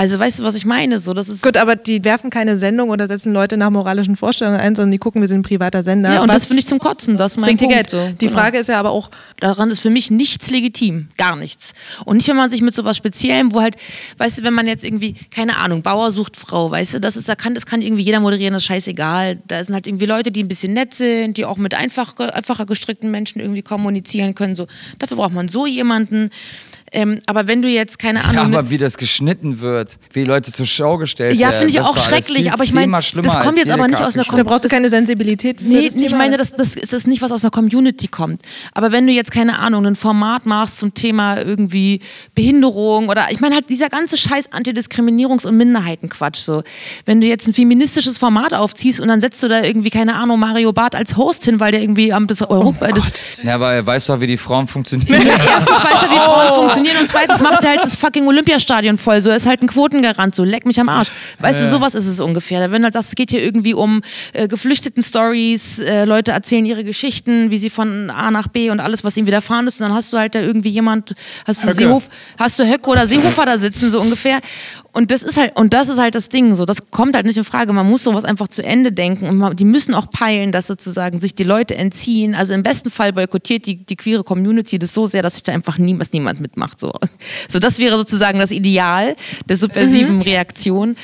also weißt du, was ich meine? So, das ist Gut, aber die werfen keine Sendung oder setzen Leute nach moralischen Vorstellungen ein, sondern die gucken, wir sind ein privater Sender. ja, und Was das finde ich zum Kotzen. Das mein bringt dir Punkt. Geld. So. Die Genau. Frage ist ja aber auch, Daran ist für mich nichts legitim. Gar nichts. Und nicht, wenn man sich mit sowas Speziellem, wo halt, weißt du, wenn man jetzt irgendwie, keine Ahnung, Bauer sucht Frau, weißt du, das ist, da kann, das kann irgendwie jeder moderieren, das ist scheißegal. Da sind halt irgendwie Leute, die ein bisschen nett sind, die auch mit einfach, einfacher gestrickten Menschen irgendwie kommunizieren können. So. Dafür braucht man so jemanden. Ähm, aber wenn du jetzt, keine Ja, Ahnung, ne aber wie das geschnitten wird, wie Leute zur Schau gestellt Ja, werden. finde ich das auch schrecklich, viel aber ich meine, das kommt jetzt aber nicht aus einer Castingshow. da brauchst du keine Sensibilität für Nee, das ich meine, das, das ist das nicht, was aus der Community kommt. Aber wenn du jetzt, keine Ahnung, ein Format machst zum Thema irgendwie Behinderung oder ich meine halt dieser ganze Scheiß Antidiskriminierungs- und Minderheitenquatsch so. Wenn du jetzt ein feministisches Format aufziehst und dann setzt du da irgendwie, keine Ahnung, Mario Barth als Host hin, weil der irgendwie am das Europa... das, Ja, aber er weiß doch, wie die Frauen funktionieren. ja, erstens weiß er, wie Frauen funktionieren und zweitens macht er halt das fucking Olympiastadion voll. So er ist halt ein Quotengarant, so leck mich am Arsch. Weißt du, sowas ist es ungefähr. Wenn du halt sagst, es geht hier irgendwie um äh, geflüchteten Stories, äh, Leute erzählen ihre Geschichten, wie sie von A nach B und alles, was ihnen widerfahren ist. Und dann hast du halt da irgendwie jemand, hast du Höcke. Seehof, hast du Höcke oder Seehofer da sitzen, so ungefähr. Und das ist halt, und das ist halt das Ding, so, das kommt halt nicht in Frage. Man muss sowas einfach zu Ende denken und man, die müssen auch peilen, dass sozusagen sich die Leute entziehen. Also im besten Fall boykottiert die, die queere Community das so sehr, dass sich da einfach nie, was niemand mitmacht. So. so, das wäre sozusagen das Ideal der subversiven Reaktion.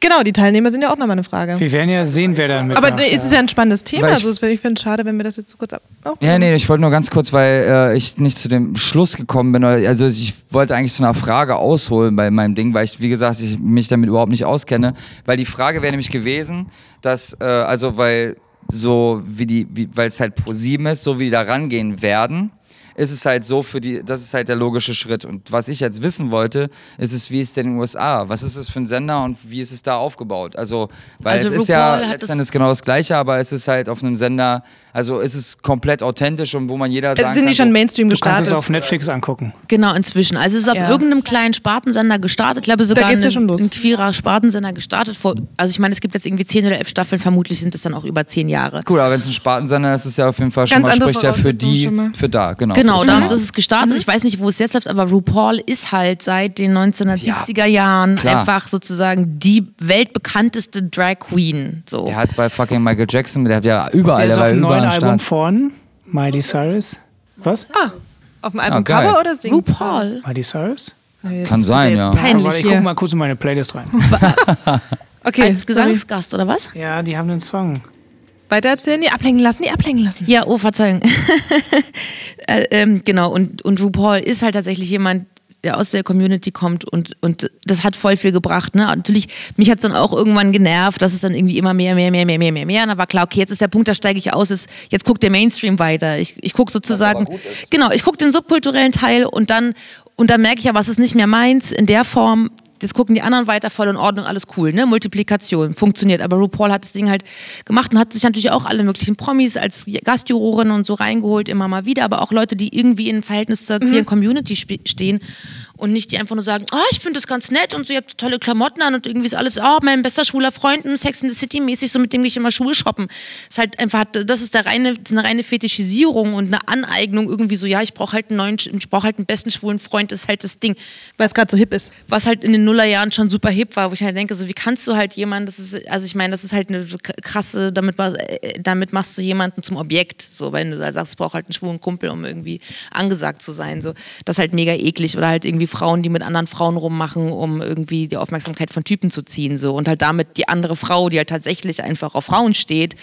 Genau, die Teilnehmer sind ja auch nochmal eine Frage. Wir werden ja sehen, wer dann Aber mitmacht. nee, es ist ja ein spannendes Thema. Ich- Also es wär- ich finde es schade, wenn wir das jetzt so kurz ab. Oh. Ja, nee, ich wollte nur ganz kurz, weil äh, ich nicht zu dem Schluss gekommen bin. Also ich wollte eigentlich zu einer Frage ausholen bei meinem Ding, weil ich, wie gesagt, ich mich damit überhaupt nicht auskenne. Weil die Frage wäre nämlich gewesen, dass, äh, also weil so wie die, weil es halt pro sieben ist, so wie die da rangehen werden, ist es halt so für die, das ist halt der logische Schritt. Und was ich jetzt wissen wollte, ist es, wie ist es denn in den USA? Was ist es für ein Sender und wie ist es da aufgebaut? Also, weil Also es ist ja RuPaul hat das- letztendlich genau das Gleiche, aber es ist halt auf einem Sender, also ist es komplett authentisch und wo man jeder Es sagen sind die kann, schon Mainstream du kannst es gestartet. auf Netflix angucken. Genau, inzwischen. Also es ist auf Ja. irgendeinem kleinen Spartensender gestartet. Ich glaube sogar ja ein, ein queerer Spartensender gestartet. Vor, also ich meine, es gibt jetzt irgendwie zehn oder elf Staffeln, vermutlich sind es dann auch über zehn Jahre. Cool, aber wenn es ein Spartensender ist, ist es ja auf jeden Fall schon Ganz mal, andere spricht ja für die, für da, genau. Genau, für da das haben sie es gestartet. Ich weiß nicht, wo es jetzt läuft, aber RuPaul ist halt seit den 1970er Jahren klar. einfach sozusagen die weltbekannteste Drag Queen. So. Der hat bei fucking Michael Jackson, der hat ja überall, Der ist auf dem überall neuen Album von Miley Cyrus. Was? Ah, auf dem geil. Albumcover oder Singen? RuPaul. Miley Cyrus? Nee, Kann sein, ja. Peinlich ich gucke mal kurz in meine Playlist rein. Okay, Als. Gesangsgast, oder was? Ja, die haben einen Song. Weiter erzählen, die ablenken lassen, die ablenken lassen. Ja, oh, Verzeihung. äh, ähm, genau, und, und RuPaul ist halt tatsächlich jemand, der aus der Community kommt und, und das hat voll viel gebracht. Ne? Natürlich, mich hat es dann auch irgendwann genervt, dass es dann irgendwie immer mehr, mehr, mehr, mehr, mehr, mehr, mehr. Und dann war klar, okay, jetzt ist der Punkt, da steige ich aus, ist, jetzt guckt der Mainstream weiter. Ich, ich gucke sozusagen, genau, ich gucke den subkulturellen Teil und dann, und dann merke ich ja, was ist nicht mehr meins in der Form. Jetzt gucken die anderen weiter, voll in Ordnung, alles cool, ne? Multiplikation, funktioniert. Aber RuPaul hat das Ding halt gemacht und hat sich natürlich auch alle möglichen Promis als Gastjurorin und so reingeholt, immer mal wieder, aber auch Leute, die irgendwie in Verhältnis zur queeren Community spe- stehen und nicht die einfach nur sagen, ah, ich finde das ganz nett und so, ihr habt tolle Klamotten an und irgendwie ist alles, ah, mein bester schwuler Freund, ein Sex in the City mäßig, so mit dem gehe ich immer Schuhe shoppen. Ist halt einfach, das ist der reine, ist eine reine Fetischisierung und eine Aneignung irgendwie so, ja, ich brauche halt einen neuen, ich brauche halt einen besten schwulen Freund, das ist halt das Ding Weil es gerade so hip ist. was halt in den Nullerjahren schon super hip war, wo ich halt denke, so wie kannst du halt jemanden, das ist, also ich meine, das ist halt eine krasse, damit, äh, damit machst du jemanden zum Objekt, so, wenn du da sagst, es braucht halt einen schwulen Kumpel, um irgendwie angesagt zu sein, so, das ist halt mega eklig oder halt irgendwie Frauen, die mit anderen Frauen rummachen, um irgendwie die Aufmerksamkeit von Typen zu ziehen, so, und halt damit die andere Frau, die halt tatsächlich einfach auf Frauen steht,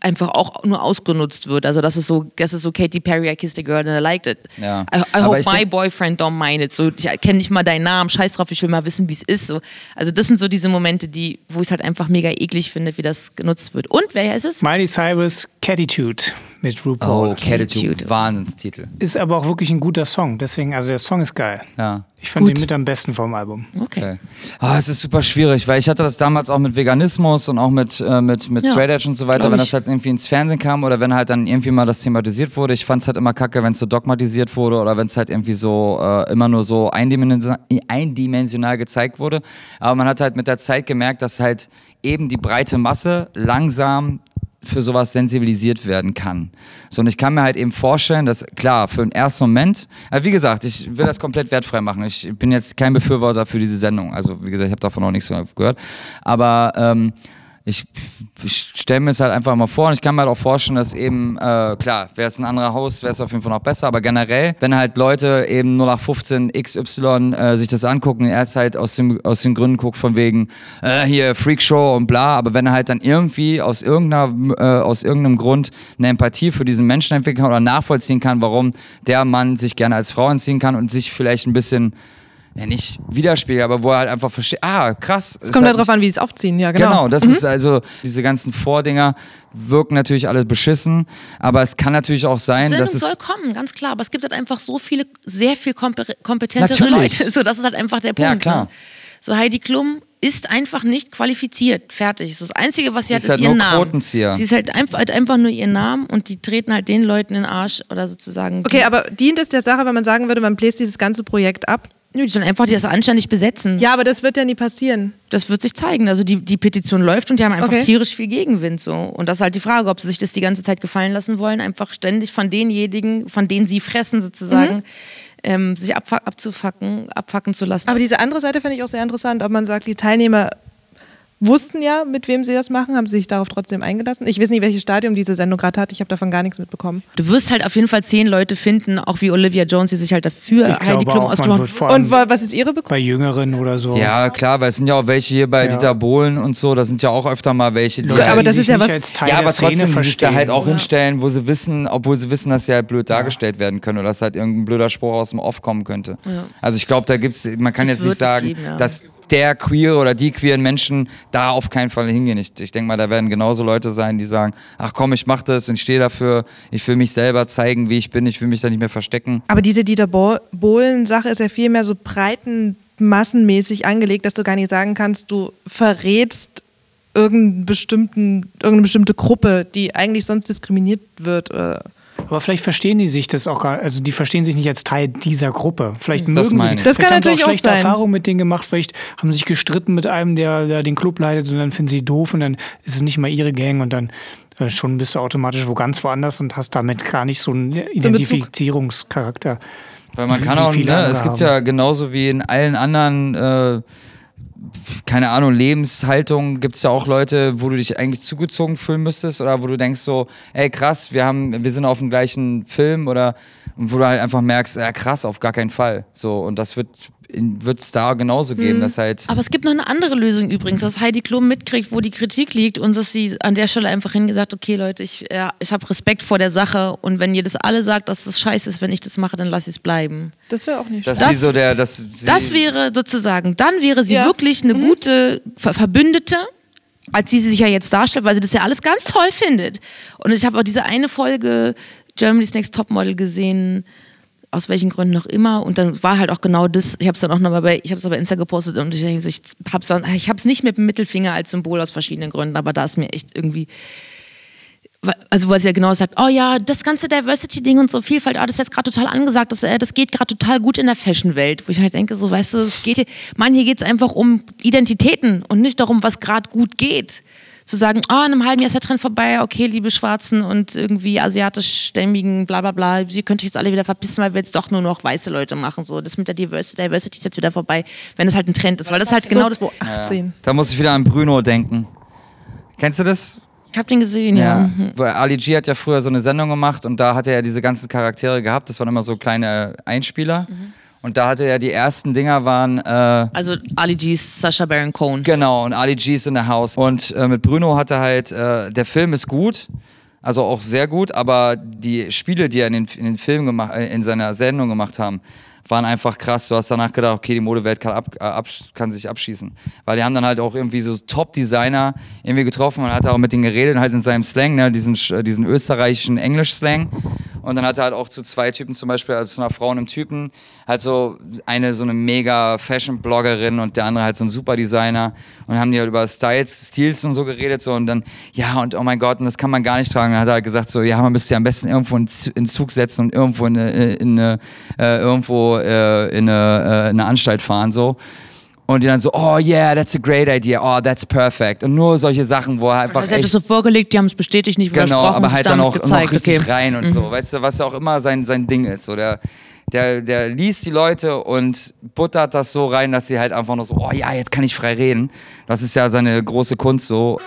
einfach auch nur ausgenutzt wird, also das ist so, das ist so Katy Perry, I kissed a girl and I liked it. Ja. I, I hope my boyfriend don't mind it. So, ich kenne nicht mal deinen Namen, scheiß drauf, ich will mal wissen, wie es ist. So. Also das sind so diese Momente, die, wo ich es halt einfach mega eklig finde, wie das genutzt wird. Und wer ist es? Miley Cyrus Catitude mit RuPaul. Oh, Catitude, Catitude. Wahnsinnstitel. Ist aber auch wirklich ein guter Song. Deswegen, also der Song ist geil. Ja. Ich fand Gut. ihn mit am besten vom Album. Okay. Okay. Ah, es ist super schwierig, weil ich hatte das damals auch mit Veganismus und auch mit, äh, mit, mit Ja, Straight Edge und so weiter, wenn das halt irgendwie ins Fernsehen kam oder wenn halt dann irgendwie mal das thematisiert wurde. Ich fand es halt immer kacke, wenn es so dogmatisiert wurde oder wenn es halt irgendwie so äh, immer nur so eindimensional, eindimensional gezeigt wurde. Aber man hat halt mit der Zeit gemerkt, dass halt eben die breite Masse langsam für sowas sensibilisiert werden kann. So, und ich kann mir halt eben vorstellen, dass, klar, für den ersten Moment, aber wie gesagt, ich will das komplett wertfrei machen. Ich bin jetzt kein Befürworter für diese Sendung. Also, wie gesagt, ich habe davon noch nichts gehört. Aber ähm, ich, ich stelle mir es halt einfach mal vor und ich kann mir halt auch vorstellen, dass eben, äh, klar, wäre es ein anderer Host, wäre es auf jeden Fall noch besser, aber generell, wenn halt Leute eben 0815 XY äh, sich das angucken, erst halt aus, dem, aus den Gründen guckt von wegen, äh, hier Freakshow und bla, aber wenn er halt dann irgendwie aus, irgendeiner, äh, aus irgendeinem Grund eine Empathie für diesen Menschen entwickeln kann oder nachvollziehen kann, warum der Mann sich gerne als Frau anziehen kann und sich vielleicht ein bisschen ja, nicht widerspiegelt, aber wo er halt einfach versteht, ah, krass. Es kommt ja darauf an, wie sie es aufziehen, ja, genau. Genau, das ist also, diese ganzen Vordinger wirken natürlich alle beschissen, aber es kann natürlich auch sein, Sendung dass es. soll kommen, ganz klar. Aber es gibt halt einfach so viele, sehr viel kompe- kompetentere Natürlich. Leute. So, das ist halt einfach der Punkt. Ja, klar. Ne? So Heidi Klum ist einfach nicht qualifiziert. Fertig. So das Einzige, was sie, Sie hat, ist halt ihren nur Namen. Quotenzieher. Sie ist halt einfach, hat einfach nur ihren Namen und die treten halt den Leuten in den Arsch oder sozusagen. Okay, aber dient es der Sache, wenn man sagen würde, man bläst dieses ganze Projekt ab? Nö, die sollen einfach das anständig besetzen. Ja, aber das wird ja nie passieren. Das wird sich zeigen. Also die, die Petition läuft und die haben einfach Okay. tierisch viel Gegenwind. So. Und das ist halt die Frage, ob sie sich das die ganze Zeit gefallen lassen wollen, einfach ständig von denjenigen, von denen sie fressen sozusagen, Mhm. ähm, sich abfa abzufacken, abfacken zu lassen. Aber diese andere Seite finde ich auch sehr interessant, ob man sagt, die Teilnehmer wussten ja, mit wem sie das machen, haben sie sich darauf trotzdem eingelassen. Ich weiß nicht, welches Stadium diese Sendung gerade hat. Ich habe davon gar nichts mitbekommen. Du wirst halt auf jeden Fall zehn Leute finden, auch wie Olivia Jones, die sich halt dafür Ich Heidi Klum ausgesprochen Und wa- was ist ihre Begründung? bei Jüngeren oder so. Ja, klar, weil es sind ja auch welche hier bei Ja. Dieter Bohlen und so, da sind ja auch öfter mal welche, die. Leute, aber die das sich ist ja nicht was- als Teil ja, aber Szene trotzdem, die sich da halt auch hinstellen, wo sie wissen, obwohl sie wissen, dass sie halt blöd dargestellt werden können oder dass halt irgendein blöder Spruch aus dem Off kommen könnte. Also ich glaube, da gibt's, man kann Das jetzt nicht es sagen, geben, ja. dass der queer oder die queeren Menschen da auf keinen Fall hingehen. Ich, ich denke mal, da werden genauso Leute sein, die sagen, ach komm, ich mach das und stehe dafür, ich will mich selber zeigen, wie ich bin, ich will mich da nicht mehr verstecken. Aber diese Dieter Bo- Bohlen-Sache ist ja viel mehr so breiten, massenmäßig angelegt, dass du gar nicht sagen kannst, du verrätst irgendeinen bestimmten, irgendeine bestimmte Gruppe, die eigentlich sonst diskriminiert wird. äh. Aber vielleicht verstehen die sich das auch gar also die verstehen sich nicht als Teil dieser Gruppe. Vielleicht Das mögen meine sie ich. die. Das kann vielleicht haben natürlich sie auch auch schlechte sein. Erfahrungen mit denen gemacht, vielleicht haben sie sich gestritten mit einem, der, der den Club leitet und dann finden sie doof und dann ist es nicht mal ihre Gang und dann äh, schon bist du automatisch wo ganz woanders und hast damit gar nicht so einen Identifizierungscharakter. Weil man kann auch, ne, es gibt haben. ja genauso wie in allen anderen, äh, keine Ahnung, Lebenshaltungen gibt es ja auch Leute, wo du dich eigentlich zugezogen fühlen müsstest oder wo du denkst so, ey krass, wir haben, wir sind auf dem gleichen Film oder wo du halt einfach merkst, ja krass, auf gar keinen Fall. So, und das wird wird es da genauso geben, dass halt. Aber es gibt noch eine andere Lösung übrigens, dass Heidi Klum mitkriegt, wo die Kritik liegt und dass sie an der Stelle einfach hingesagt, okay Leute, ich, ja, ich habe Respekt vor der Sache und wenn ihr das alle sagt, dass das scheiße ist, wenn ich das mache, dann lass ich es bleiben. Das wäre auch nicht Dass schlecht. Das- so der, dass sie, Das wäre sozusagen, dann wäre sie Ja. wirklich eine gute Ver Verbündete, als sie sich ja jetzt darstellt, weil sie das ja alles ganz toll findet. Und ich habe auch diese eine Folge Germany's Next Topmodel gesehen, aus welchen Gründen noch immer. Und dann war halt auch genau das, ich habe es dann auch nochmal bei, ich habe es bei Insta gepostet und ich, ich habe es nicht mit dem Mittelfinger als Symbol aus verschiedenen Gründen, aber da ist mir echt irgendwie also weil sie ja genau sagt, oh ja, das ganze Diversity-Ding und so Vielfalt, ah, das ist jetzt gerade total angesagt, das, äh, das geht gerade total gut in der Fashion-Welt. Wo ich halt denke, so, weißt du, es geht hier, Mann, hier geht es einfach um Identitäten und nicht darum, was gerade gut geht. Zu sagen, ah, in einem halben Jahr ist der Trend vorbei, okay, liebe Schwarzen und irgendwie asiatisch-stämmigen, bla bla bla, ihr könnt euch jetzt alle wieder verpissen, weil wir jetzt doch nur noch weiße Leute machen. So, das mit der Diversity, Diversity ist jetzt wieder vorbei, wenn es halt ein Trend ist. Weil das halt genau das. so 2018. Da muss ich wieder an Bruno denken. Kennst du das? Ich hab den gesehen, ja. Mhm. Weil Ali G hat ja früher so eine Sendung gemacht und da hat er ja diese ganzen Charaktere gehabt. Das waren immer so kleine Einspieler. Mhm. Und da hatte er die ersten Dinger waren, äh, Also Ali G's Sacha Baron Cohen. genau, und Ali G ist in der House. Und äh, mit Bruno hatte halt, äh, der Film ist gut, also auch sehr gut, aber die Spiele, die er in den, in den Film gemacht, äh, in seiner Sendung gemacht haben, waren einfach krass. Du hast danach gedacht, okay, die Modewelt kann, ab, äh, ab, kann sich abschießen. Weil die haben dann halt auch irgendwie so Top-Designer irgendwie getroffen und hat auch mit denen geredet, halt in seinem Slang, ne, diesen, sch- diesen österreichischen Englisch-Slang. Und dann hat er halt auch zu zwei Typen zum Beispiel, also zu einer Frau und einem Typen, halt so eine so eine mega Fashion-Bloggerin und der andere halt so ein Super-Designer und haben die halt über Styles, Stils und so geredet so und dann, ja und oh mein Gott, und das kann man gar nicht tragen. Dann hat er halt gesagt so, ja, man müsste ja am besten irgendwo in Zug setzen und irgendwo in eine, in eine äh, irgendwo äh, in, eine, äh, in eine Anstalt fahren so. Und die dann so, oh yeah, that's a great idea, oh, that's perfect. Und nur solche Sachen, wo er einfach Also er hat es echt so vorgelegt, die haben es bestätigt, nicht Genau, aber halt dann auch gezeigt. noch richtig okay. Mhm. rein und so, weißt du, was ja auch immer sein, sein Ding ist. So, der, der, der liest die Leute und buttert das so rein, dass sie halt einfach nur so, oh ja, jetzt kann ich frei reden. Das ist ja seine große Kunst so.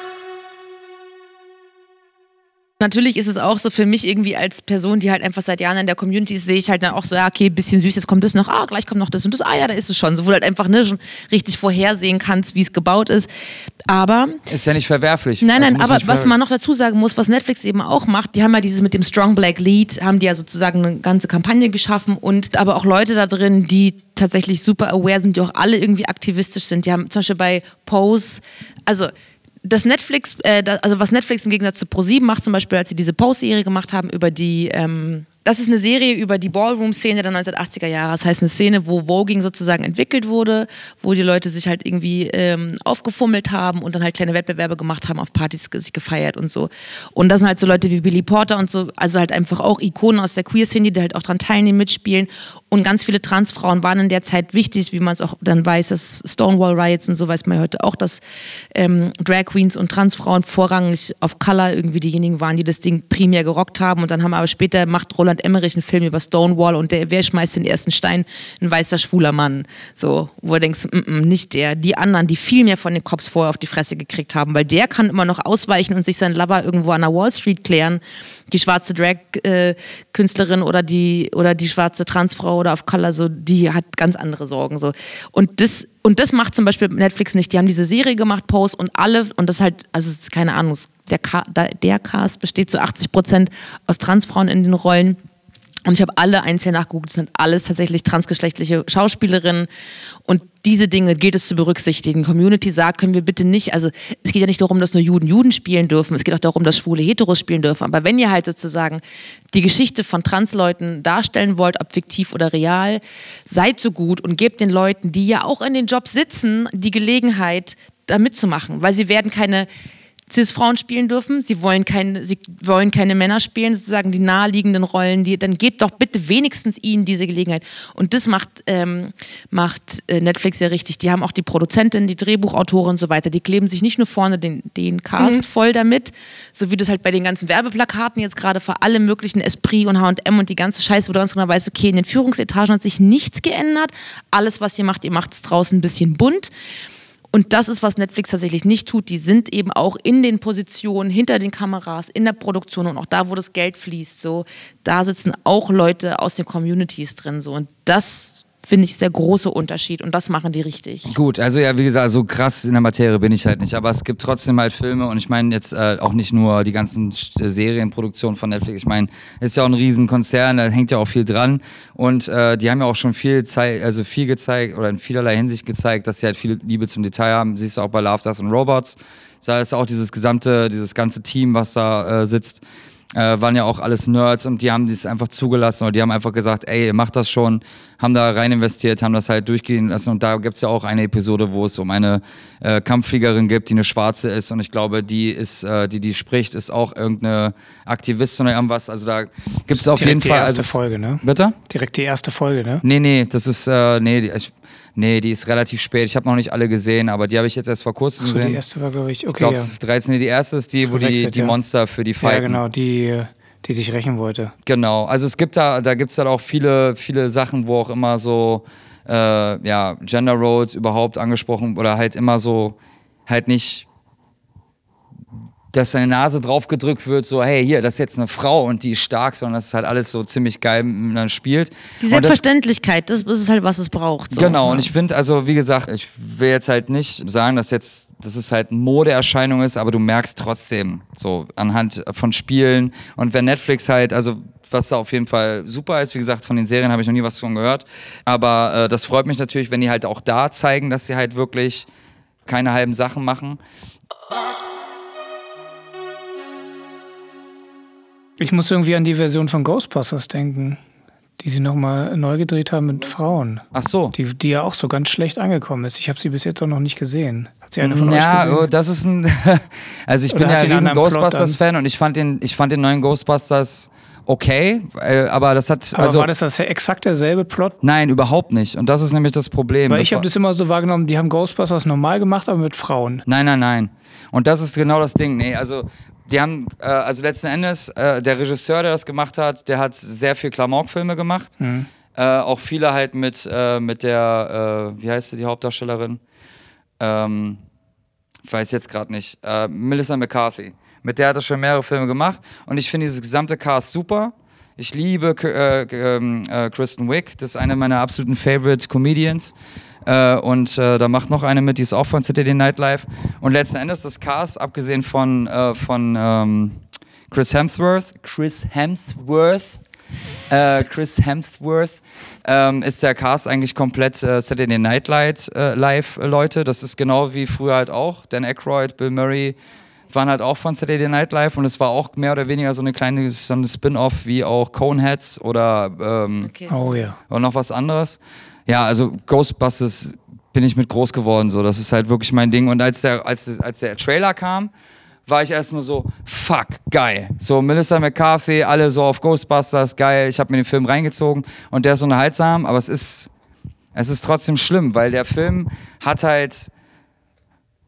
Natürlich ist es auch so für mich irgendwie als Person, die halt einfach seit Jahren in der Community ist, sehe ich halt dann auch so, ja, okay, bisschen süß, jetzt kommt das noch, ah, gleich kommt noch das und das, ah ja, da ist es schon. So, wo du halt einfach ne, schon richtig vorhersehen kannst, wie es gebaut ist. Aber Ist ja nicht verwerflich. Nein, Also nein, muss aber was man noch dazu sagen muss, was Netflix eben auch macht, die haben ja dieses mit dem Strong Black Lead, haben die ja sozusagen eine ganze Kampagne geschaffen und aber auch Leute da drin, die tatsächlich super aware sind, die auch alle irgendwie aktivistisch sind. Die haben zum Beispiel bei Pose, also das Netflix, äh, da, also was Netflix im Gegensatz zu ProSieben macht, zum Beispiel, als sie diese Pose-Serie gemacht haben über die ähm, das ist eine Serie über die Ballroom-Szene der 1980er Jahre. Das heißt, eine Szene, wo Voging sozusagen entwickelt wurde, wo die Leute sich halt irgendwie ähm, aufgefummelt haben und dann halt kleine Wettbewerbe gemacht haben, auf Partys sich gefeiert und so. Und das sind halt so Leute wie Billy Porter und so, also halt einfach auch Ikonen aus der Queer-Szene, die halt auch dran teilnehmen, mitspielen. Und ganz viele Transfrauen waren in der Zeit wichtig, wie man es auch dann weiß, dass Stonewall Riots und so weiß man ja heute auch, dass ähm, Drag Queens und Transfrauen vorrangig auf Color irgendwie diejenigen waren, die das Ding primär gerockt haben. Und dann haben aber später macht Roland Emmerich einen Film über Stonewall und der, wer schmeißt den ersten Stein? Ein weißer, schwuler Mann. So, wo du denkst, mm -mm, nicht der. Die anderen, die viel mehr von den Cops vorher auf die Fresse gekriegt haben, weil der kann immer noch ausweichen und sich sein Lover irgendwo an der Wall Street klären. Die schwarze Drag-Künstlerin oder die, oder die schwarze Transfrau oder auf Color, so, die hat ganz andere Sorgen. So. Und das und das macht zum Beispiel Netflix nicht. Die haben diese Serie gemacht, Pose, und alle, und das halt, also ist keine Ahnung, der, der Cast besteht zu 80 Prozent aus Transfrauen in den Rollen. Und ich habe alle hier nachgeguckt, das sind alles tatsächlich transgeschlechtliche Schauspielerinnen. Und diese Dinge gilt es zu berücksichtigen. Community sagt, können wir bitte nicht, also es geht ja nicht darum, dass nur Juden Juden spielen dürfen, es geht auch darum, dass Schwule Heteros spielen dürfen. Aber wenn ihr halt sozusagen die Geschichte von Transleuten darstellen wollt, ob fiktiv oder real, seid so gut und gebt den Leuten, die ja auch in den Jobs sitzen, die Gelegenheit, da mitzumachen. Weil sie werden keine Cis-Frauen spielen dürfen. Sie wollen, keine, sie wollen keine Männer spielen, sozusagen die naheliegenden Rollen. Die, dann gebt doch bitte wenigstens ihnen diese Gelegenheit. Und das macht, ähm, macht äh, Netflix ja richtig. Die haben auch die Produzentin, die Drehbuchautorin und so weiter. Die kleben sich nicht nur vorne den, den Cast mhm. voll damit, so wie das halt bei den ganzen Werbeplakaten jetzt gerade für alle möglichen Esprit und H&M und die ganze Scheiße, wo du ganz genau weißt, okay, in den Führungsetagen hat sich nichts geändert. Alles, was ihr macht, ihr macht es draußen ein bisschen bunt. Und das ist, was Netflix tatsächlich nicht tut. Die sind eben auch in den Positionen, hinter den Kameras, in der Produktion und auch da, wo das Geld fließt. So, da sitzen auch Leute aus den Communities drin. So. Und das finde ich der große Unterschied und das machen die richtig. Gut, also ja, wie gesagt, so krass in der Materie bin ich halt nicht, aber es gibt trotzdem halt Filme und ich meine jetzt äh, auch nicht nur die ganzen äh, Serienproduktionen von Netflix, ich meine, ist ja auch ein Riesenkonzern, da hängt ja auch viel dran und äh, die haben ja auch schon viel Zeit, also viel gezeigt oder in vielerlei Hinsicht gezeigt, dass sie halt viel Liebe zum Detail haben, siehst du auch bei Love, Death and Robots, da ist auch dieses gesamte, dieses ganze Team, was da äh, sitzt, äh, waren ja auch alles Nerds und die haben dies einfach zugelassen oder die haben einfach gesagt, ey, macht das schon, haben da rein investiert, haben das halt durchgehen lassen und da gibt es ja auch eine Episode, wo es um eine äh, Kampffliegerin gibt, die eine Schwarze ist und ich glaube, die ist, äh, die die spricht, ist auch irgendeine Aktivistin oder irgendwas, also da gibt es auf jeden Fall... die erste also, Folge, ne? Bitte? Direkt die erste Folge, ne? Nee, nee, das ist, äh, nee, ich, Nee, die ist relativ spät. Ich habe noch nicht alle gesehen, aber die habe ich jetzt erst vor kurzem Ach gesehen. die erste war, glaube ich, okay. Ich glaube, ja. es ist 13. Nee, die erste ist die, wo die, die ja. Monster für die ja, fighten. genau, die, die sich rächen wollte. Genau, also es gibt da, da gibt es halt auch viele, viele Sachen, wo auch immer so, äh, ja, Gender Roles überhaupt angesprochen oder halt immer so, halt nicht, dass deine Nase drauf gedrückt wird, so, hey, hier, das ist jetzt eine Frau und die ist stark, sondern das ist halt alles so ziemlich geil miteinander spielt. Die Und das- Selbstverständlichkeit, das, ist halt, was es braucht. So. Genau, und ich finde, also wie gesagt, ich will jetzt halt nicht sagen, dass jetzt, dass es halt eine Modeerscheinung ist, aber du merkst trotzdem so anhand von Spielen und wenn Netflix halt, also was da auf jeden Fall super ist, wie gesagt, von den Serien habe ich noch nie was von gehört, aber äh, das freut mich natürlich, wenn die halt auch da zeigen, dass sie halt wirklich keine halben Sachen machen. Ich muss irgendwie an die Version von Ghostbusters denken, die sie nochmal neu gedreht haben mit Frauen. Ach so. Die, die ja auch so ganz schlecht angekommen ist. Ich habe sie bis jetzt auch noch nicht gesehen. Hat sie eine von euch Ja, gesehen? oh, das ist ein. also ich Oder bin ja ein riesen Ghostbusters-Fan und ich fand den, ich fand den neuen Ghostbusters okay, äh, aber das hat. Aber also, war das, das exakt derselbe Plot? Nein, überhaupt nicht. Und das ist nämlich das Problem. Weil Das ich habe das immer so wahrgenommen, die haben Ghostbusters normal gemacht, aber mit Frauen. Nein, nein, nein. Und das ist genau das Ding. Nee, also die haben, äh, also letzten Endes, äh, der Regisseur, der das gemacht hat, der hat sehr viel Klamauk-Filme gemacht. Äh, auch viele halt mit, äh, mit der, äh, wie heißt sie, die Hauptdarstellerin? Ähm, ich weiß jetzt gerade nicht. Äh, Melissa McCarthy. Mit der hat er schon mehrere Filme gemacht. Und ich finde dieses gesamte Cast super. Ich liebe äh, ähm, äh, Kristen Wiig. Das ist eine meiner absoluten Favorite Comedians. Äh, und äh, da macht noch eine mit, die ist auch von Saturday Night Live. Und letzten Endes das Cast, abgesehen von, äh, von ähm, Chris Hemsworth, Chris Hemsworth, äh, Chris Hemsworth, ähm, ist der Cast eigentlich komplett äh, Saturday Night Light, äh, Live äh, Leute. Das ist genau wie früher halt auch. Dan Aykroyd, Bill Murray, waren halt auch von Saturday Night Live und es war auch mehr oder weniger so eine kleine so eine Spin-off wie auch Coneheads oder, ähm, Okay. Oh ja. oder noch was anderes. Ja, also Ghostbusters bin ich mit groß geworden, so. Das ist halt wirklich mein Ding. Und als der, als, als der Trailer kam, war ich erstmal so, fuck, geil. So, Melissa McCarthy, alle so auf Ghostbusters, geil. Ich habe mir den Film reingezogen und der ist unterhaltsam, aber es ist, es ist trotzdem schlimm, weil der Film hat halt,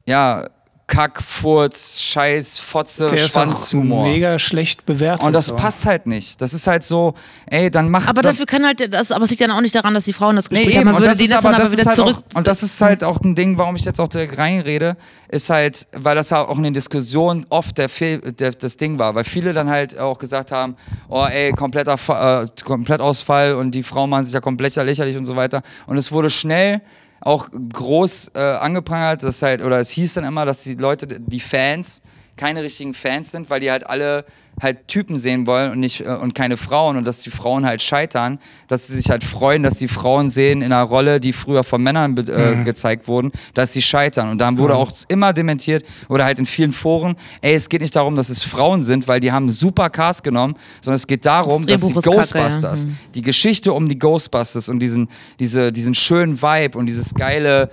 ja, Kack, Furz, Scheiß, Fotze, Schwanzhumor. mega schlecht bewertet. Und das so. passt halt nicht. Das ist halt so, ey, dann mach Aber dafür kann halt das, aber es liegt dann auch nicht daran, dass die Frauen das Gespräch Nee, haben. Man Und würde das, denen das dann aber, aber das wieder halt zurück. auch, und das ist halt auch ein Ding, warum ich jetzt auch direkt reinrede, ist halt, weil das halt auch in den Diskussionen oft der, der das Ding war, weil viele dann halt auch gesagt haben, oh ey, kompletter äh, Komplettausfall und die Frauen machen sich ja komplett lächerlich und so weiter. Und es wurde schnell auch groß äh, angeprangert, dass halt, oder es hieß dann immer, dass die Leute, die Fans, keine richtigen Fans sind, weil die halt alle halt Typen sehen wollen und nicht äh, und keine Frauen und dass die Frauen halt scheitern, dass sie sich halt freuen, dass die Frauen sehen in einer Rolle, die früher von Männern äh, gezeigt wurden, dass sie scheitern und dann wurde auch immer dementiert oder halt in vielen Foren, ey, es geht nicht darum, dass es Frauen sind, weil die haben super Cast genommen, sondern es geht darum, Das dass die ist kacke, ja. Ghostbusters, die Geschichte um die Ghostbusters und diesen diese diesen schönen Vibe und dieses geile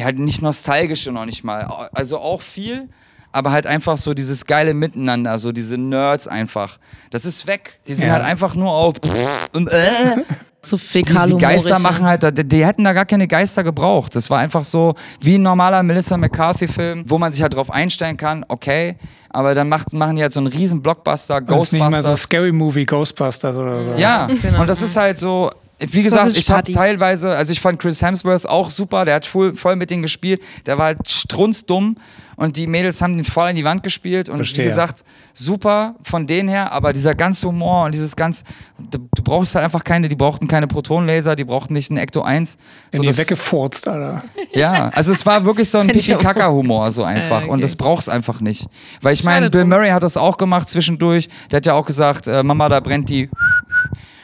ja, halt nicht nostalgische noch nicht mal. Also auch viel, aber halt einfach so dieses geile Miteinander, so diese Nerds einfach. Das ist weg. Die sind Ja. halt einfach nur auf und äh. So Die, fäkal die Geister machen halt, die, die hätten da gar keine Geister gebraucht. Das war einfach so wie ein normaler Melissa McCarthy-Film, wo man sich halt drauf einstellen kann, okay, aber dann macht, machen die halt so einen riesen Blockbuster, Das ist nicht mal so Ghostbusters. Scary Movie Ghostbusters oder so. Ja, Genau. und das ist halt so, wie gesagt, ich habe teilweise, also ich fand Chris Hemsworth auch super, der hat voll, voll mit denen gespielt, der war halt strunzdumm und die Mädels haben den voll in die Wand gespielt und Verstehe. wie gesagt, super von denen her, aber dieser ganze Humor und dieses ganz, du, du brauchst halt einfach keine, die brauchten keine Protonenlaser, die brauchten nicht einen Ecto 1. In So die das- weggefurzt, Alter. ja, also es war wirklich so ein. Pipi-Kaka-Humor so einfach. Äh, Und okay. das brauchst einfach nicht. Weil ich meine, Bill. Murray hat das auch gemacht zwischendurch. Der hat ja auch gesagt, äh, Mama, da brennt die.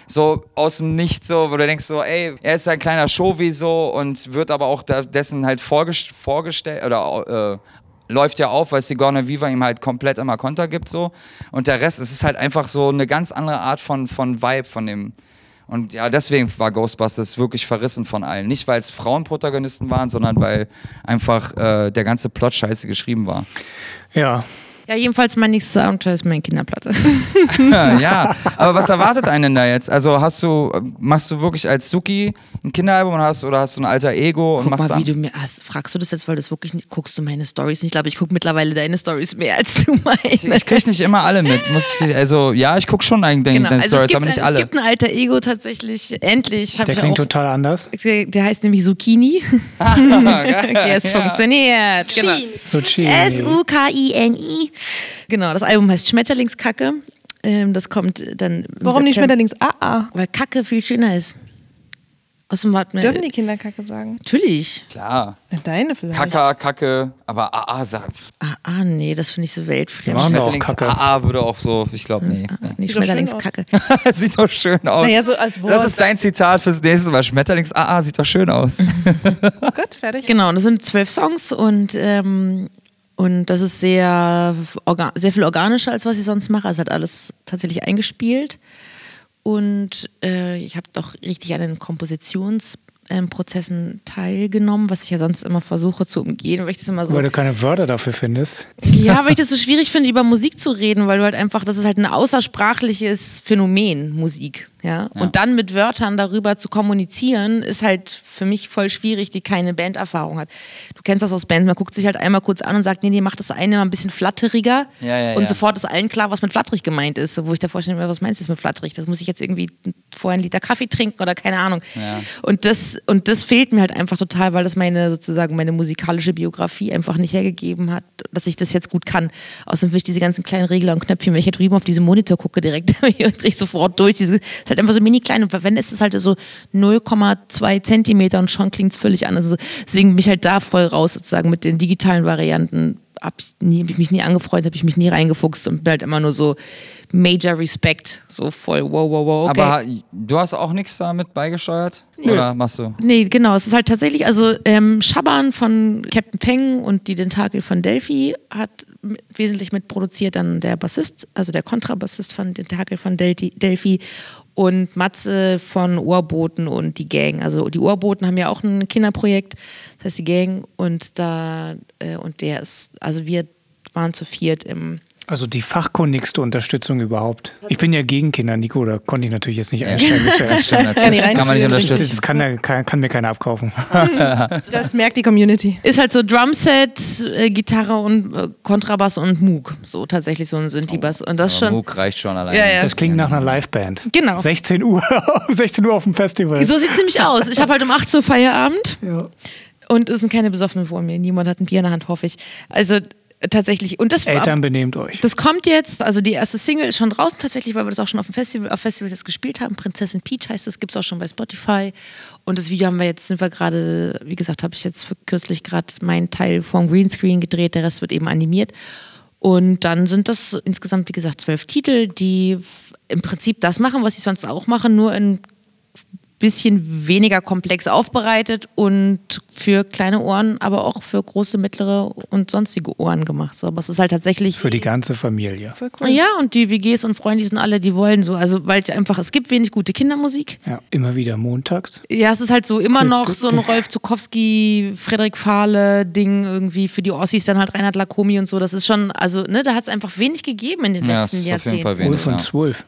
So aus dem Nichts so, wo du denkst so, ey, er ist ein kleiner Showy so und wird aber auch dessen halt vorgest vorgestellt oder äh, läuft ja auf, weil Sigourney Viva ihm halt komplett immer Konter gibt so. Und der Rest, es ist halt einfach so eine ganz andere Art von, von Vibe von dem, und ja, deswegen war Ghostbusters wirklich verrissen von allen. Nicht, weil es Frauenprotagonisten waren, sondern weil einfach äh, der ganze Plot scheiße geschrieben war. Ja. Ja, jedenfalls mein nächstes Abenteuer ist meine Kinderplatte. ja, aber was erwartet einen denn da jetzt? Also hast du, machst du wirklich als Suki ein Kinderalbum oder hast, oder hast du ein alter Ego und Guck machst mal, wie du mir hast. Fragst du das jetzt, weil du es wirklich nicht guckst du meine Stories nicht? Ich glaube, ich gucke mittlerweile deine Stories mehr als du meine. Ich krieg nicht immer alle mit. Muss ich, also ja, ich guck schon eigentlich genau. deine Also es Stories, aber nicht es alle. gibt ein alter Ego tatsächlich. Endlich habe Der ich klingt auch. total anders. Der, der heißt nämlich Zucchini. okay, es funktioniert. Genau. So. S-U-K-I-N-I. Genau, das Album heißt Schmetterlingskacke. Ähm, das kommt dann. Warum nicht Schmetterlings AA? Weil Kacke viel schöner ist. Außerdem hat mir. Dürfen die Kinder Kacke sagen? Natürlich. Klar. Na, Deine vielleicht. Kaka, Kacke, aber AA sagt. Ah, ah, nee, das finde ich so weltfremd. Ja. Machen wir auch Schmetterlings Kacke. AA würde auch so, ich glaube, nee. Ah, schön Schmetterlingskacke. sieht doch schön aus. Naja, so als Wort. das ist dein Zitat fürs nächste Mal. Schmetterlings AA sieht doch schön aus. Gut, fertig. Genau, und das sind zwölf Songs und, ähm, und das ist sehr, sehr viel organischer, als was ich sonst mache. Also hat alles tatsächlich eingespielt. Und äh, ich habe doch richtig an den Kompositionsprozessen teilgenommen, was ich ja sonst immer versuche zu umgehen, weil ich das immer so Weil du keine Wörter dafür findest. Ja, weil ich das so schwierig finde, über Musik zu reden, weil du halt einfach, das ist halt ein außersprachliches Phänomen, Musik. Ja? Und dann mit Wörtern darüber zu kommunizieren, ist halt für mich voll schwierig, die keine Banderfahrung hat. Du kennst das aus Bands, man guckt sich halt einmal kurz an und sagt, nee, nee, mach das eine mal ein bisschen flatteriger. Ja, ja, und ja. sofort ist allen klar, was mit flatterig gemeint ist. Wo ich schon immer, was meinst du jetzt mit flatterig? Das muss ich jetzt irgendwie vorher einen Liter Kaffee trinken oder keine Ahnung. Ja. Und das, und das fehlt mir halt einfach total, weil das meine sozusagen meine musikalische Biografie einfach nicht hergegeben hat, dass ich das jetzt gut kann. Außerdem will ich diese ganzen kleinen Regler und Knöpfchen, wenn ich hier drüben auf diesem Monitor gucke, direkt drehe ich sofort durch. Diese, ist halt einfach so mini klein und wenn ist es halt so 0,2 Zentimeter und schon klingt es völlig anders. Also deswegen bin ich halt da voll raus sozusagen mit den digitalen Varianten habe ich, nie- hab ich mich nie angefreundet, habe ich mich nie reingefuchst und bin halt immer nur so Major Respect, so voll wow, wow, wow. Okay. Aber du hast auch nichts damit beigesteuert? Oder machst du? Nee, genau. Es ist halt tatsächlich, also ähm, Schaban von Captain Peng und die Tentakel von Delphi hat wesentlich mitproduziert, dann der Bassist, also der Kontrabassist von Tentakel von Delphi und Matze von Ohrboten und die Gang. Also die Ohrboten haben ja auch ein Kinderprojekt, das heißt die Gang und da äh, und der ist, also wir waren zu viert im Also die fachkundigste Unterstützung überhaupt. Ich bin ja gegen Kinder, Nico, da konnte ich natürlich jetzt nicht einsteigen. Das, Stimmt, natürlich. Kann man nicht unterstützen. das kann, ja- kann, kann mir keiner abkaufen. Das merkt die Community. ist halt so Drumset, äh, Gitarre und äh, Kontrabass und Moog. So tatsächlich so ein Synthi-Bass. Und das Aber schon. Moog reicht schon alleine. Ja, ja. Das klingt nach einer Liveband. Genau. 16 Uhr, 16 Uhr auf dem Festival. So sieht es nämlich aus. Ich habe halt um 18 Uhr Feierabend Ja. und es sind keine Besoffenen vor mir. Niemand hat ein Bier in der Hand, hoffe ich. Also tatsächlich. Und das, Eltern benehmt euch. das kommt jetzt, also die erste Single ist schon draußen tatsächlich, weil wir das auch schon auf dem Festival, auf Festivals jetzt gespielt haben. Prinzessin Peach heißt es, gibt es auch schon bei Spotify. Und das Video haben wir jetzt, sind wir gerade, wie gesagt, habe ich jetzt für kürzlich gerade meinen Teil vom Greenscreen gedreht, der Rest wird eben animiert. Und dann sind das insgesamt, wie gesagt, zwölf Titel, die im Prinzip das machen, was ich sonst auch mache, nur in bisschen weniger komplex aufbereitet und für kleine Ohren, aber auch für große, mittlere und sonstige Ohren gemacht. So, aber es ist halt tatsächlich Für die ganze Familie. Cool. ja, und die WGs und Freunde, die sind alle, die wollen so. Also, weil ich einfach, es gibt wenig gute Kindermusik. Ja, immer wieder montags. Ja, es ist halt so immer noch so ein Rolf Zukowski, Frederik Fahle-Ding irgendwie für die Ossis, dann halt Reinhard Lacomi und so. Das ist schon, also, ne, da hat es einfach wenig gegeben in den Ja, letzten ist auf jeden Fall Jahrzehnten. wenig. Wolf und ja. Zwölf.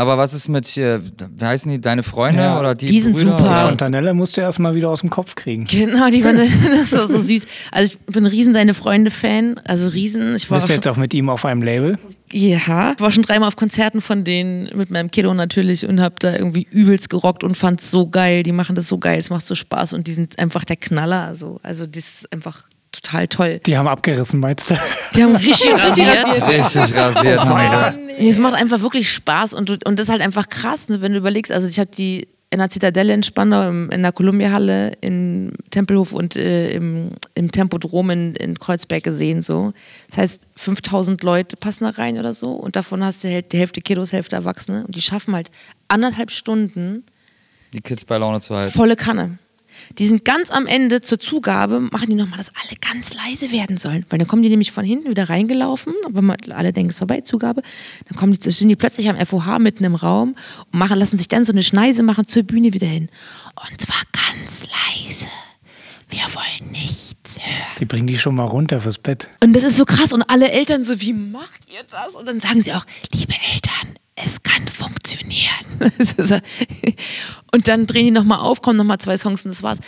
Aber was ist mit, äh, wie heißen die, deine Freunde Ja, oder die die sind Brüder? super. Oder? Fontanelle musst du erst mal wieder aus dem Kopf kriegen. Genau, die waren, das war so süß. Also, ich bin riesen Deine Freunde-Fan. Also, riesen. Ich war Bist du jetzt auch mit ihm auf einem Label? Ja, ich war schon dreimal auf Konzerten von denen mit meinem Kiddo natürlich und hab da irgendwie übelst gerockt und fand's so geil. Die machen das so geil, es macht so Spaß und die sind einfach der Knaller. Also, also das ist einfach total toll. Die haben abgerissen, meinst du? Die haben richtig rasiert. Richtig rasiert. haben sie. Nee, es macht einfach wirklich Spaß und, du, und das ist halt einfach krass, ne, wenn du überlegst. Also ich habe die in der Zitadelle in Spandau, in der Columbia-Halle, in Tempelhof und äh, im, im Tempodrom in, in Kreuzberg gesehen. So. Das heißt, 5000 Leute passen da rein oder so und davon hast du Häl- die Hälfte Kiddos, Hälfte Erwachsene und die schaffen halt anderthalb Stunden Die Kids bei Laune zu halten. volle Kanne. Die sind ganz am Ende zur Zugabe, machen die nochmal, dass alle ganz leise werden sollen. Weil dann kommen die nämlich von hinten wieder reingelaufen, aber man, alle denken, es ist vorbei, Zugabe. Dann kommen die, sind die plötzlich am FOH mitten im Raum und machen, lassen sich dann so eine Schneise machen zur Bühne wieder hin. Und zwar ganz leise. Wir wollen nichts hören. Die bringen die schon mal runter fürs Bett. Und das ist so krass. Und alle Eltern so, wie macht ihr das? Und dann sagen sie auch, liebe Eltern, es kann funktionieren. Und dann drehen die nochmal auf, kommen nochmal zwei Songs und das war's.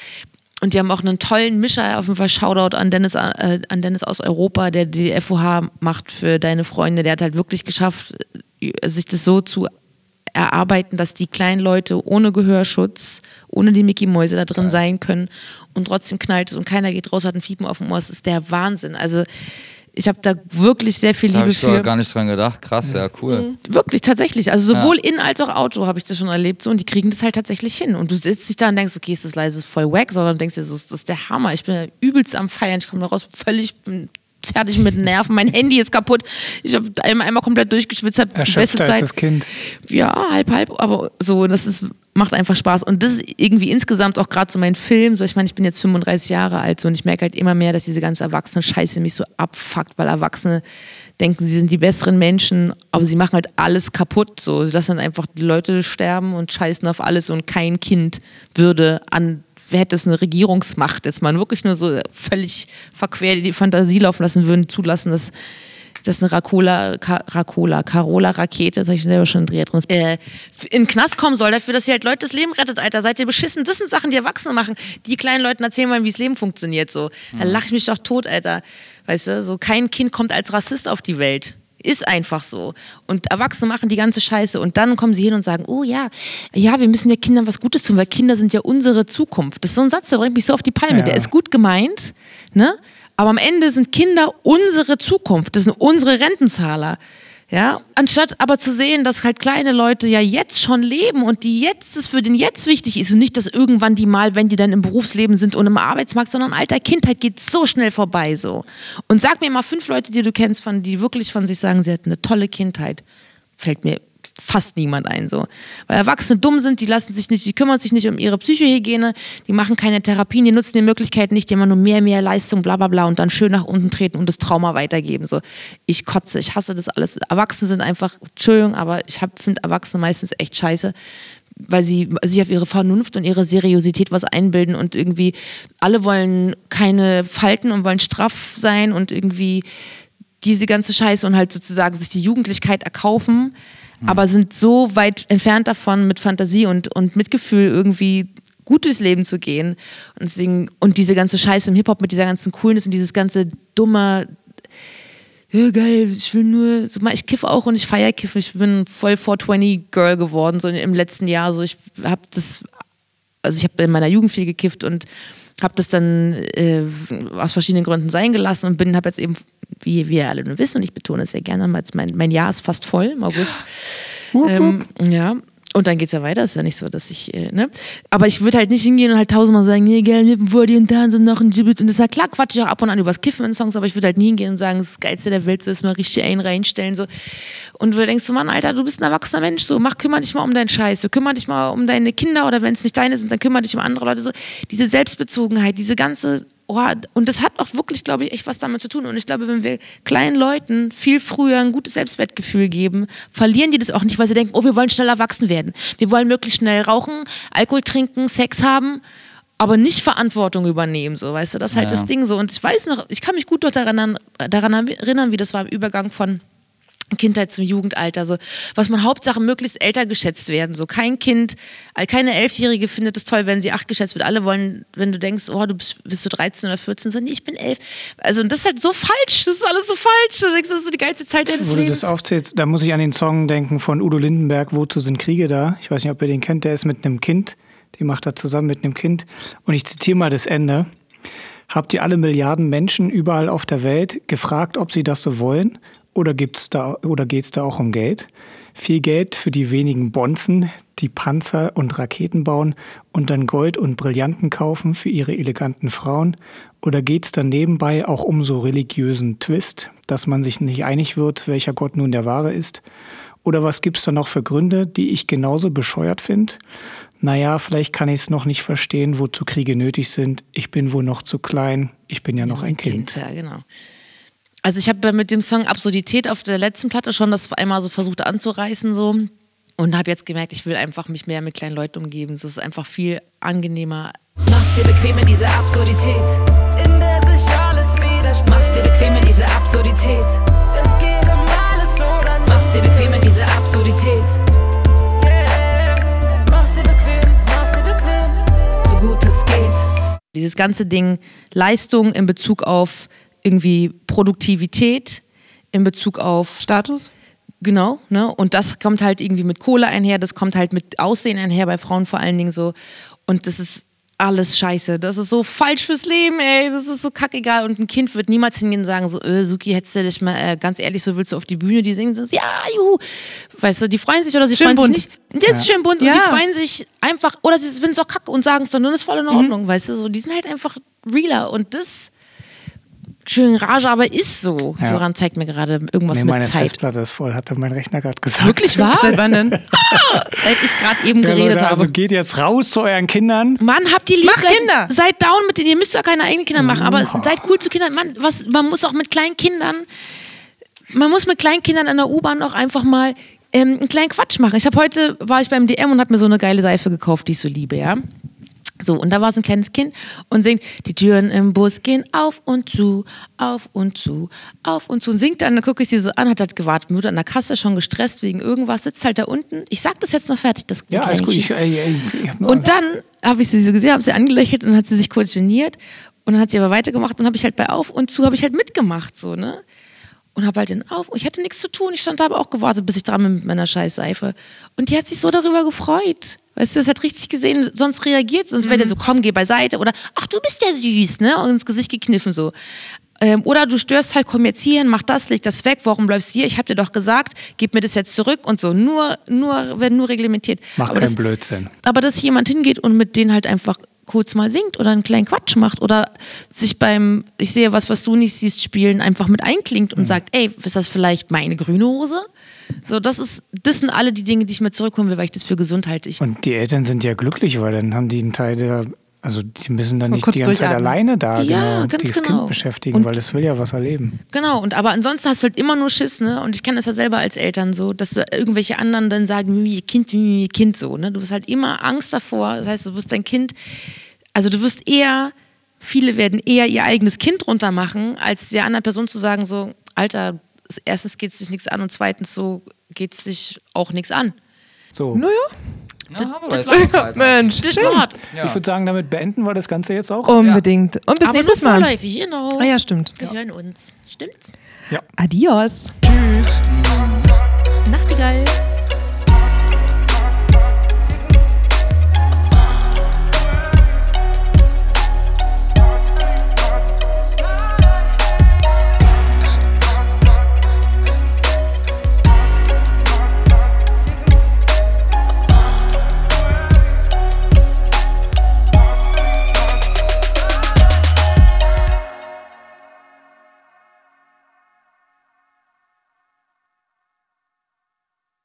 Und die haben auch einen tollen Mischer, auf jeden Fall Shoutout an Dennis, äh, an Dennis aus Europa, der die FOH macht für deine Freunde. Der hat halt wirklich geschafft, äh, sich das so zu erarbeiten, dass die kleinen Leute ohne Gehörschutz, ohne die Mickey-Mäuse da drin sein können und trotzdem knallt es und keiner geht raus, hat ein Fiepen auf dem Ohr. Das ist der Wahnsinn. Also ich habe da wirklich sehr viel Da habe Liebe ich für. gar nicht dran gedacht. Krass, ja, cool. Wirklich, tatsächlich. Also sowohl in als auch Auto habe ich das schon erlebt so und die kriegen das halt tatsächlich hin. Und du sitzt nicht da und denkst, okay, ist das leise, ist voll wack, sondern denkst dir so, das ist der Hammer. Ich bin ja übelst am Feiern, ich komme da raus, völlig bin fertig mit Nerven, mein Handy ist kaputt. Ich habe einmal, einmal komplett durchgeschwitzt, beste Erschöpfter als Zeit. das Kind. Ja, halb, halb, aber so, das ist, macht einfach Spaß. Und das ist irgendwie insgesamt auch gerade so mein Film. So, ich meine, ich bin jetzt 35 Jahre alt so, und ich merke halt immer mehr, dass diese ganze Erwachsene-Scheiße mich so abfuckt, weil Erwachsene denken, sie sind die besseren Menschen, aber sie machen halt alles kaputt. So. Sie lassen dann einfach die Leute sterben und scheißen auf alles und kein Kind würde an hätte es eine Regierungsmacht jetzt mal wirklich nur so völlig verquer die Fantasie laufen lassen würden, zulassen, dass dass eine Racola, Ka, Racola, Carola-Rakete, das habe ich selber schon drin, äh, in den Knast kommen soll, dafür, dass sie halt Leute das Leben rettet, Alter. Seid ihr beschissen? Das sind Sachen, die Erwachsene machen. Die kleinen Leuten erzählen wollen, wie das Leben funktioniert. So. Da lach ich mich doch tot, Alter. Weißt du, so kein Kind kommt als Rassist auf die Welt. Ist einfach so. Und Erwachsene machen die ganze Scheiße. Und dann kommen sie hin und sagen, oh ja, ja, wir müssen ja Kindern was Gutes tun, weil Kinder sind ja unsere Zukunft. Das ist so ein Satz, der bringt mich so auf die Palme. Ja. Der ist gut gemeint, ne? Aber am Ende sind Kinder unsere Zukunft. Das sind unsere Rentenzahler. Ja, anstatt aber zu sehen, dass halt kleine Leute ja jetzt schon leben und die jetzt es für den jetzt wichtig ist und nicht, dass irgendwann die mal, wenn die dann im Berufsleben sind und im Arbeitsmarkt, sondern alter Kindheit geht so schnell vorbei so. Und sag mir mal fünf Leute, die du kennst, von die wirklich von sich sagen, sie hatten eine tolle Kindheit. Fällt mir fast niemand ein so. Weil Erwachsene dumm sind, die lassen sich nicht, die kümmern sich nicht um ihre Psychohygiene, die machen keine Therapien, die nutzen die Möglichkeiten nicht, die immer nur mehr, mehr Leistung, bla bla bla und dann schön nach unten treten und das Trauma weitergeben. So, ich kotze, ich hasse das alles. Erwachsene sind einfach, Entschuldigung, aber ich finde Erwachsene meistens echt scheiße weil sie sich auf ihre Vernunft und ihre Seriosität was einbilden und irgendwie alle wollen keine Falten und wollen straff sein und irgendwie diese ganze Scheiße und halt sozusagen sich die Jugendlichkeit erkaufen Mhm. aber sind so weit entfernt davon, mit Fantasie und, und Mitgefühl irgendwie gut durchs Leben zu gehen. Und, deswegen, und diese ganze Scheiße im Hip-Hop mit dieser ganzen Coolness und dieses ganze dumme, ja, geil, ich will nur, so mal, ich kiff auch und ich feier kiff. Ich bin voll 420-Girl geworden, so im letzten Jahr. So, ich habe das, also ich habe in meiner Jugend viel gekifft und habe das dann äh, aus verschiedenen Gründen sein gelassen und bin, habe jetzt eben wie wir alle nur wissen, und ich betone es sehr gerne, mein, mein Jahr ist fast voll im August. Ähm, ja, und dann geht es ja weiter, ist ja nicht so, dass ich, äh, ne? Aber ich würde halt nicht hingehen und halt tausendmal sagen, nee, geil, mit vor dir und da und noch ein Gibbet. Und das ist halt klar, quatsch ich auch ab und an übers Kiffen in Songs, aber ich würde halt nie hingehen und sagen, das, Geilste der Welt, so ist mal richtig ein reinstellen, so. Und du denkst so, Mann, Alter, du bist ein erwachsener Mensch, so, mach, kümmere dich mal um deinen Scheiß, so, kümmere dich mal um deine Kinder oder wenn es nicht deine sind, dann kümmere dich um andere Leute, so. Diese Selbstbezogenheit, diese ganze oh, und das hat auch wirklich, glaube ich, echt was damit zu tun. Und ich glaube, wenn wir kleinen Leuten viel früher ein gutes Selbstwertgefühl geben, verlieren die das auch nicht, weil sie denken, oh, wir wollen schnell erwachsen werden. Wir wollen möglichst schnell rauchen, Alkohol trinken, Sex haben aber nicht Verantwortung übernehmen, so, weißt du, das ist halt ja. das Ding so. Und ich weiß noch, ich kann mich gut daran, daran erinnern, wie das war im Übergang von Kindheit zum Jugendalter, so was man Hauptsache möglichst älter geschätzt werden. So kein Kind, keine Elfjährige findet es toll, wenn sie acht geschätzt wird. Alle wollen, wenn du denkst, oh, du bist, bist du 13 oder 14, so nee, ich bin elf. Also und das ist halt so falsch. Das ist alles so falsch. Du denkst, das ist die geilste Zeit deines Wo Lebens. du das aufzählst, da muss ich an den Song denken von Udo Lindenberg, Wozu sind Kriege da? Ich weiß nicht, ob ihr den kennt. Der ist mit einem Kind. Die macht er zusammen mit einem Kind. Und ich zitiere mal das Ende. Habt ihr alle Milliarden Menschen überall auf der Welt gefragt, ob sie das so wollen? Oder, gibt's da, oder geht es da auch um Geld? Viel Geld für die wenigen Bonzen, die Panzer und Raketen bauen und dann Gold und Brillanten kaufen für ihre eleganten Frauen? Oder geht es dann nebenbei auch um so religiösen Twist, dass man sich nicht einig wird, welcher Gott nun der wahre ist? Oder was gibt's da noch für Gründe, die ich genauso bescheuert finde? Naja, vielleicht kann ich es noch nicht verstehen, wozu Kriege nötig sind. Ich bin wohl noch zu klein. Ich bin ja noch ein Kind. kind. Ja, genau. Also ich habe mit dem Song Absurdität auf der letzten Platte schon das einmal so versucht anzureißen so und habe jetzt gemerkt, ich will einfach mich mehr mit kleinen Leuten umgeben. So ist einfach viel angenehmer. Mach's dir bequem in diese Absurdität, in der sich alles widerspricht. Mach's dir bequem in diese Absurdität, es geht um alles oder nichts. Mach's dir bequem in diese Absurdität. Yeah. Mach's dir bequem, mach's dir bequem, so gut es geht. Dieses ganze Ding Leistung in Bezug auf irgendwie Produktivität in Bezug auf Status. Genau, ne? Und das kommt halt irgendwie mit Kohle einher, das kommt halt mit Aussehen einher, bei Frauen vor allen Dingen so. Und das ist alles scheiße. Das ist so falsch fürs Leben, ey. Das ist so kackegal. Und ein Kind wird niemals hingehen und sagen, so, äh, Suki, hättest du dich mal, äh, ganz ehrlich, so willst du auf die Bühne, die singen, so, ja, juhu. Weißt du, die freuen sich oder sie schön freuen bunt. sich nicht. Jetzt ja. schön bunt ja. und die freuen sich einfach, oder sie finden es auch kacke und sagen es dann, dann ist voll in Ordnung, mhm. weißt du, so, die sind halt einfach realer. Und das schön Rage, aber ist so. Ja. Joran zeigt mir gerade irgendwas nee, mit meine Zeit. Meine Festplatte ist voll, hatte mein Rechner gerade gesagt. Wirklich wahr? Seit wann denn? ah, seit ich gerade eben ja, geredet Leute, habe. Also geht jetzt raus zu euren Kindern. Mann, habt ihr lieb. Mach seid, Kinder. Seid down mit denen. Ihr müsst ja keine eigenen Kinder machen, aber oh. seid cool zu Kindern. Man, was, man muss auch mit kleinen Kindern, man muss mit kleinen Kindern in der U-Bahn auch einfach mal ähm, einen kleinen Quatsch machen. Ich habe heute, war ich beim DM und habe mir so eine geile Seife gekauft, die ich so liebe, ja. So, und da war so ein kleines Kind und singt, die Türen im Bus gehen auf und zu, auf und zu, auf und zu. Und singt dann, dann gucke ich sie so an, hat halt gewartet, wurde an der Kasse schon gestresst wegen irgendwas, sitzt halt da unten. Ich sag das jetzt noch fertig, das Ja, alles gut. Ich, ich, ich und dann habe ich sie so gesehen, habe sie angelächelt und hat sie sich kurz geniert. Und dann hat sie aber weitergemacht und habe ich halt bei Auf und Zu, habe ich halt mitgemacht, so, ne? und habe halt den auf. Ich hatte nichts zu tun. Ich stand da aber auch gewartet, bis ich dran bin mit meiner scheiß Seife. Und die hat sich so darüber gefreut. Weißt du, das hat richtig gesehen, sonst reagiert, sonst mhm. wäre der so, komm, geh beiseite oder ach, du bist ja süß, ne? Und ins Gesicht gekniffen so. Ähm, oder du störst halt, komm jetzt hierhin, mach das, leg das weg, warum bleibst du hier? Ich habe dir doch gesagt, gib mir das jetzt zurück und so. Nur, nur, werden nur reglementiert. Mach aber keinen das, Blödsinn. aber dass jemand hingeht und mit denen halt einfach kurz mal singt oder einen kleinen Quatsch macht oder sich beim, ich sehe was, was du nicht siehst, spielen, einfach mit einklingt Mhm. und sagt, ey, ist das vielleicht meine grüne Hose? So, das ist, das sind alle die Dinge, die ich mir zurückholen will, weil ich das für gesund halte. Ich, Und die Eltern sind ja glücklich, weil dann haben die einen Teil der, also die müssen dann Mal nicht die ganze Zeit alleine da Ja, genau, ganz dieses genau. Kind beschäftigen, Und- weil das will ja was erleben. Genau, und aber ansonsten hast du halt immer nur Schiss, ne? Und ich kenne das ja selber als Eltern so, dass du irgendwelche anderen dann sagen, wie ihr Kind, wie ihr Kind so, ne? Du hast halt immer Angst davor. Das heißt, du wirst dein Kind, also du wirst eher, viele werden eher ihr eigenes Kind runtermachen, als der anderen Person zu sagen, so, Alter, erstens geht es dich nichts an und zweitens so geht es dich auch nichts an. So, Naja, Ja, haben wir jetzt schon weiter. Mensch, Das schön. Ja. ich würde sagen, damit beenden wir das Ganze jetzt auch. Unbedingt. Und bis Aber nächstes Mal. vorläufig, genau. Ah ja, stimmt. Wir hören uns. Stimmt's? Adios. Nachtigall.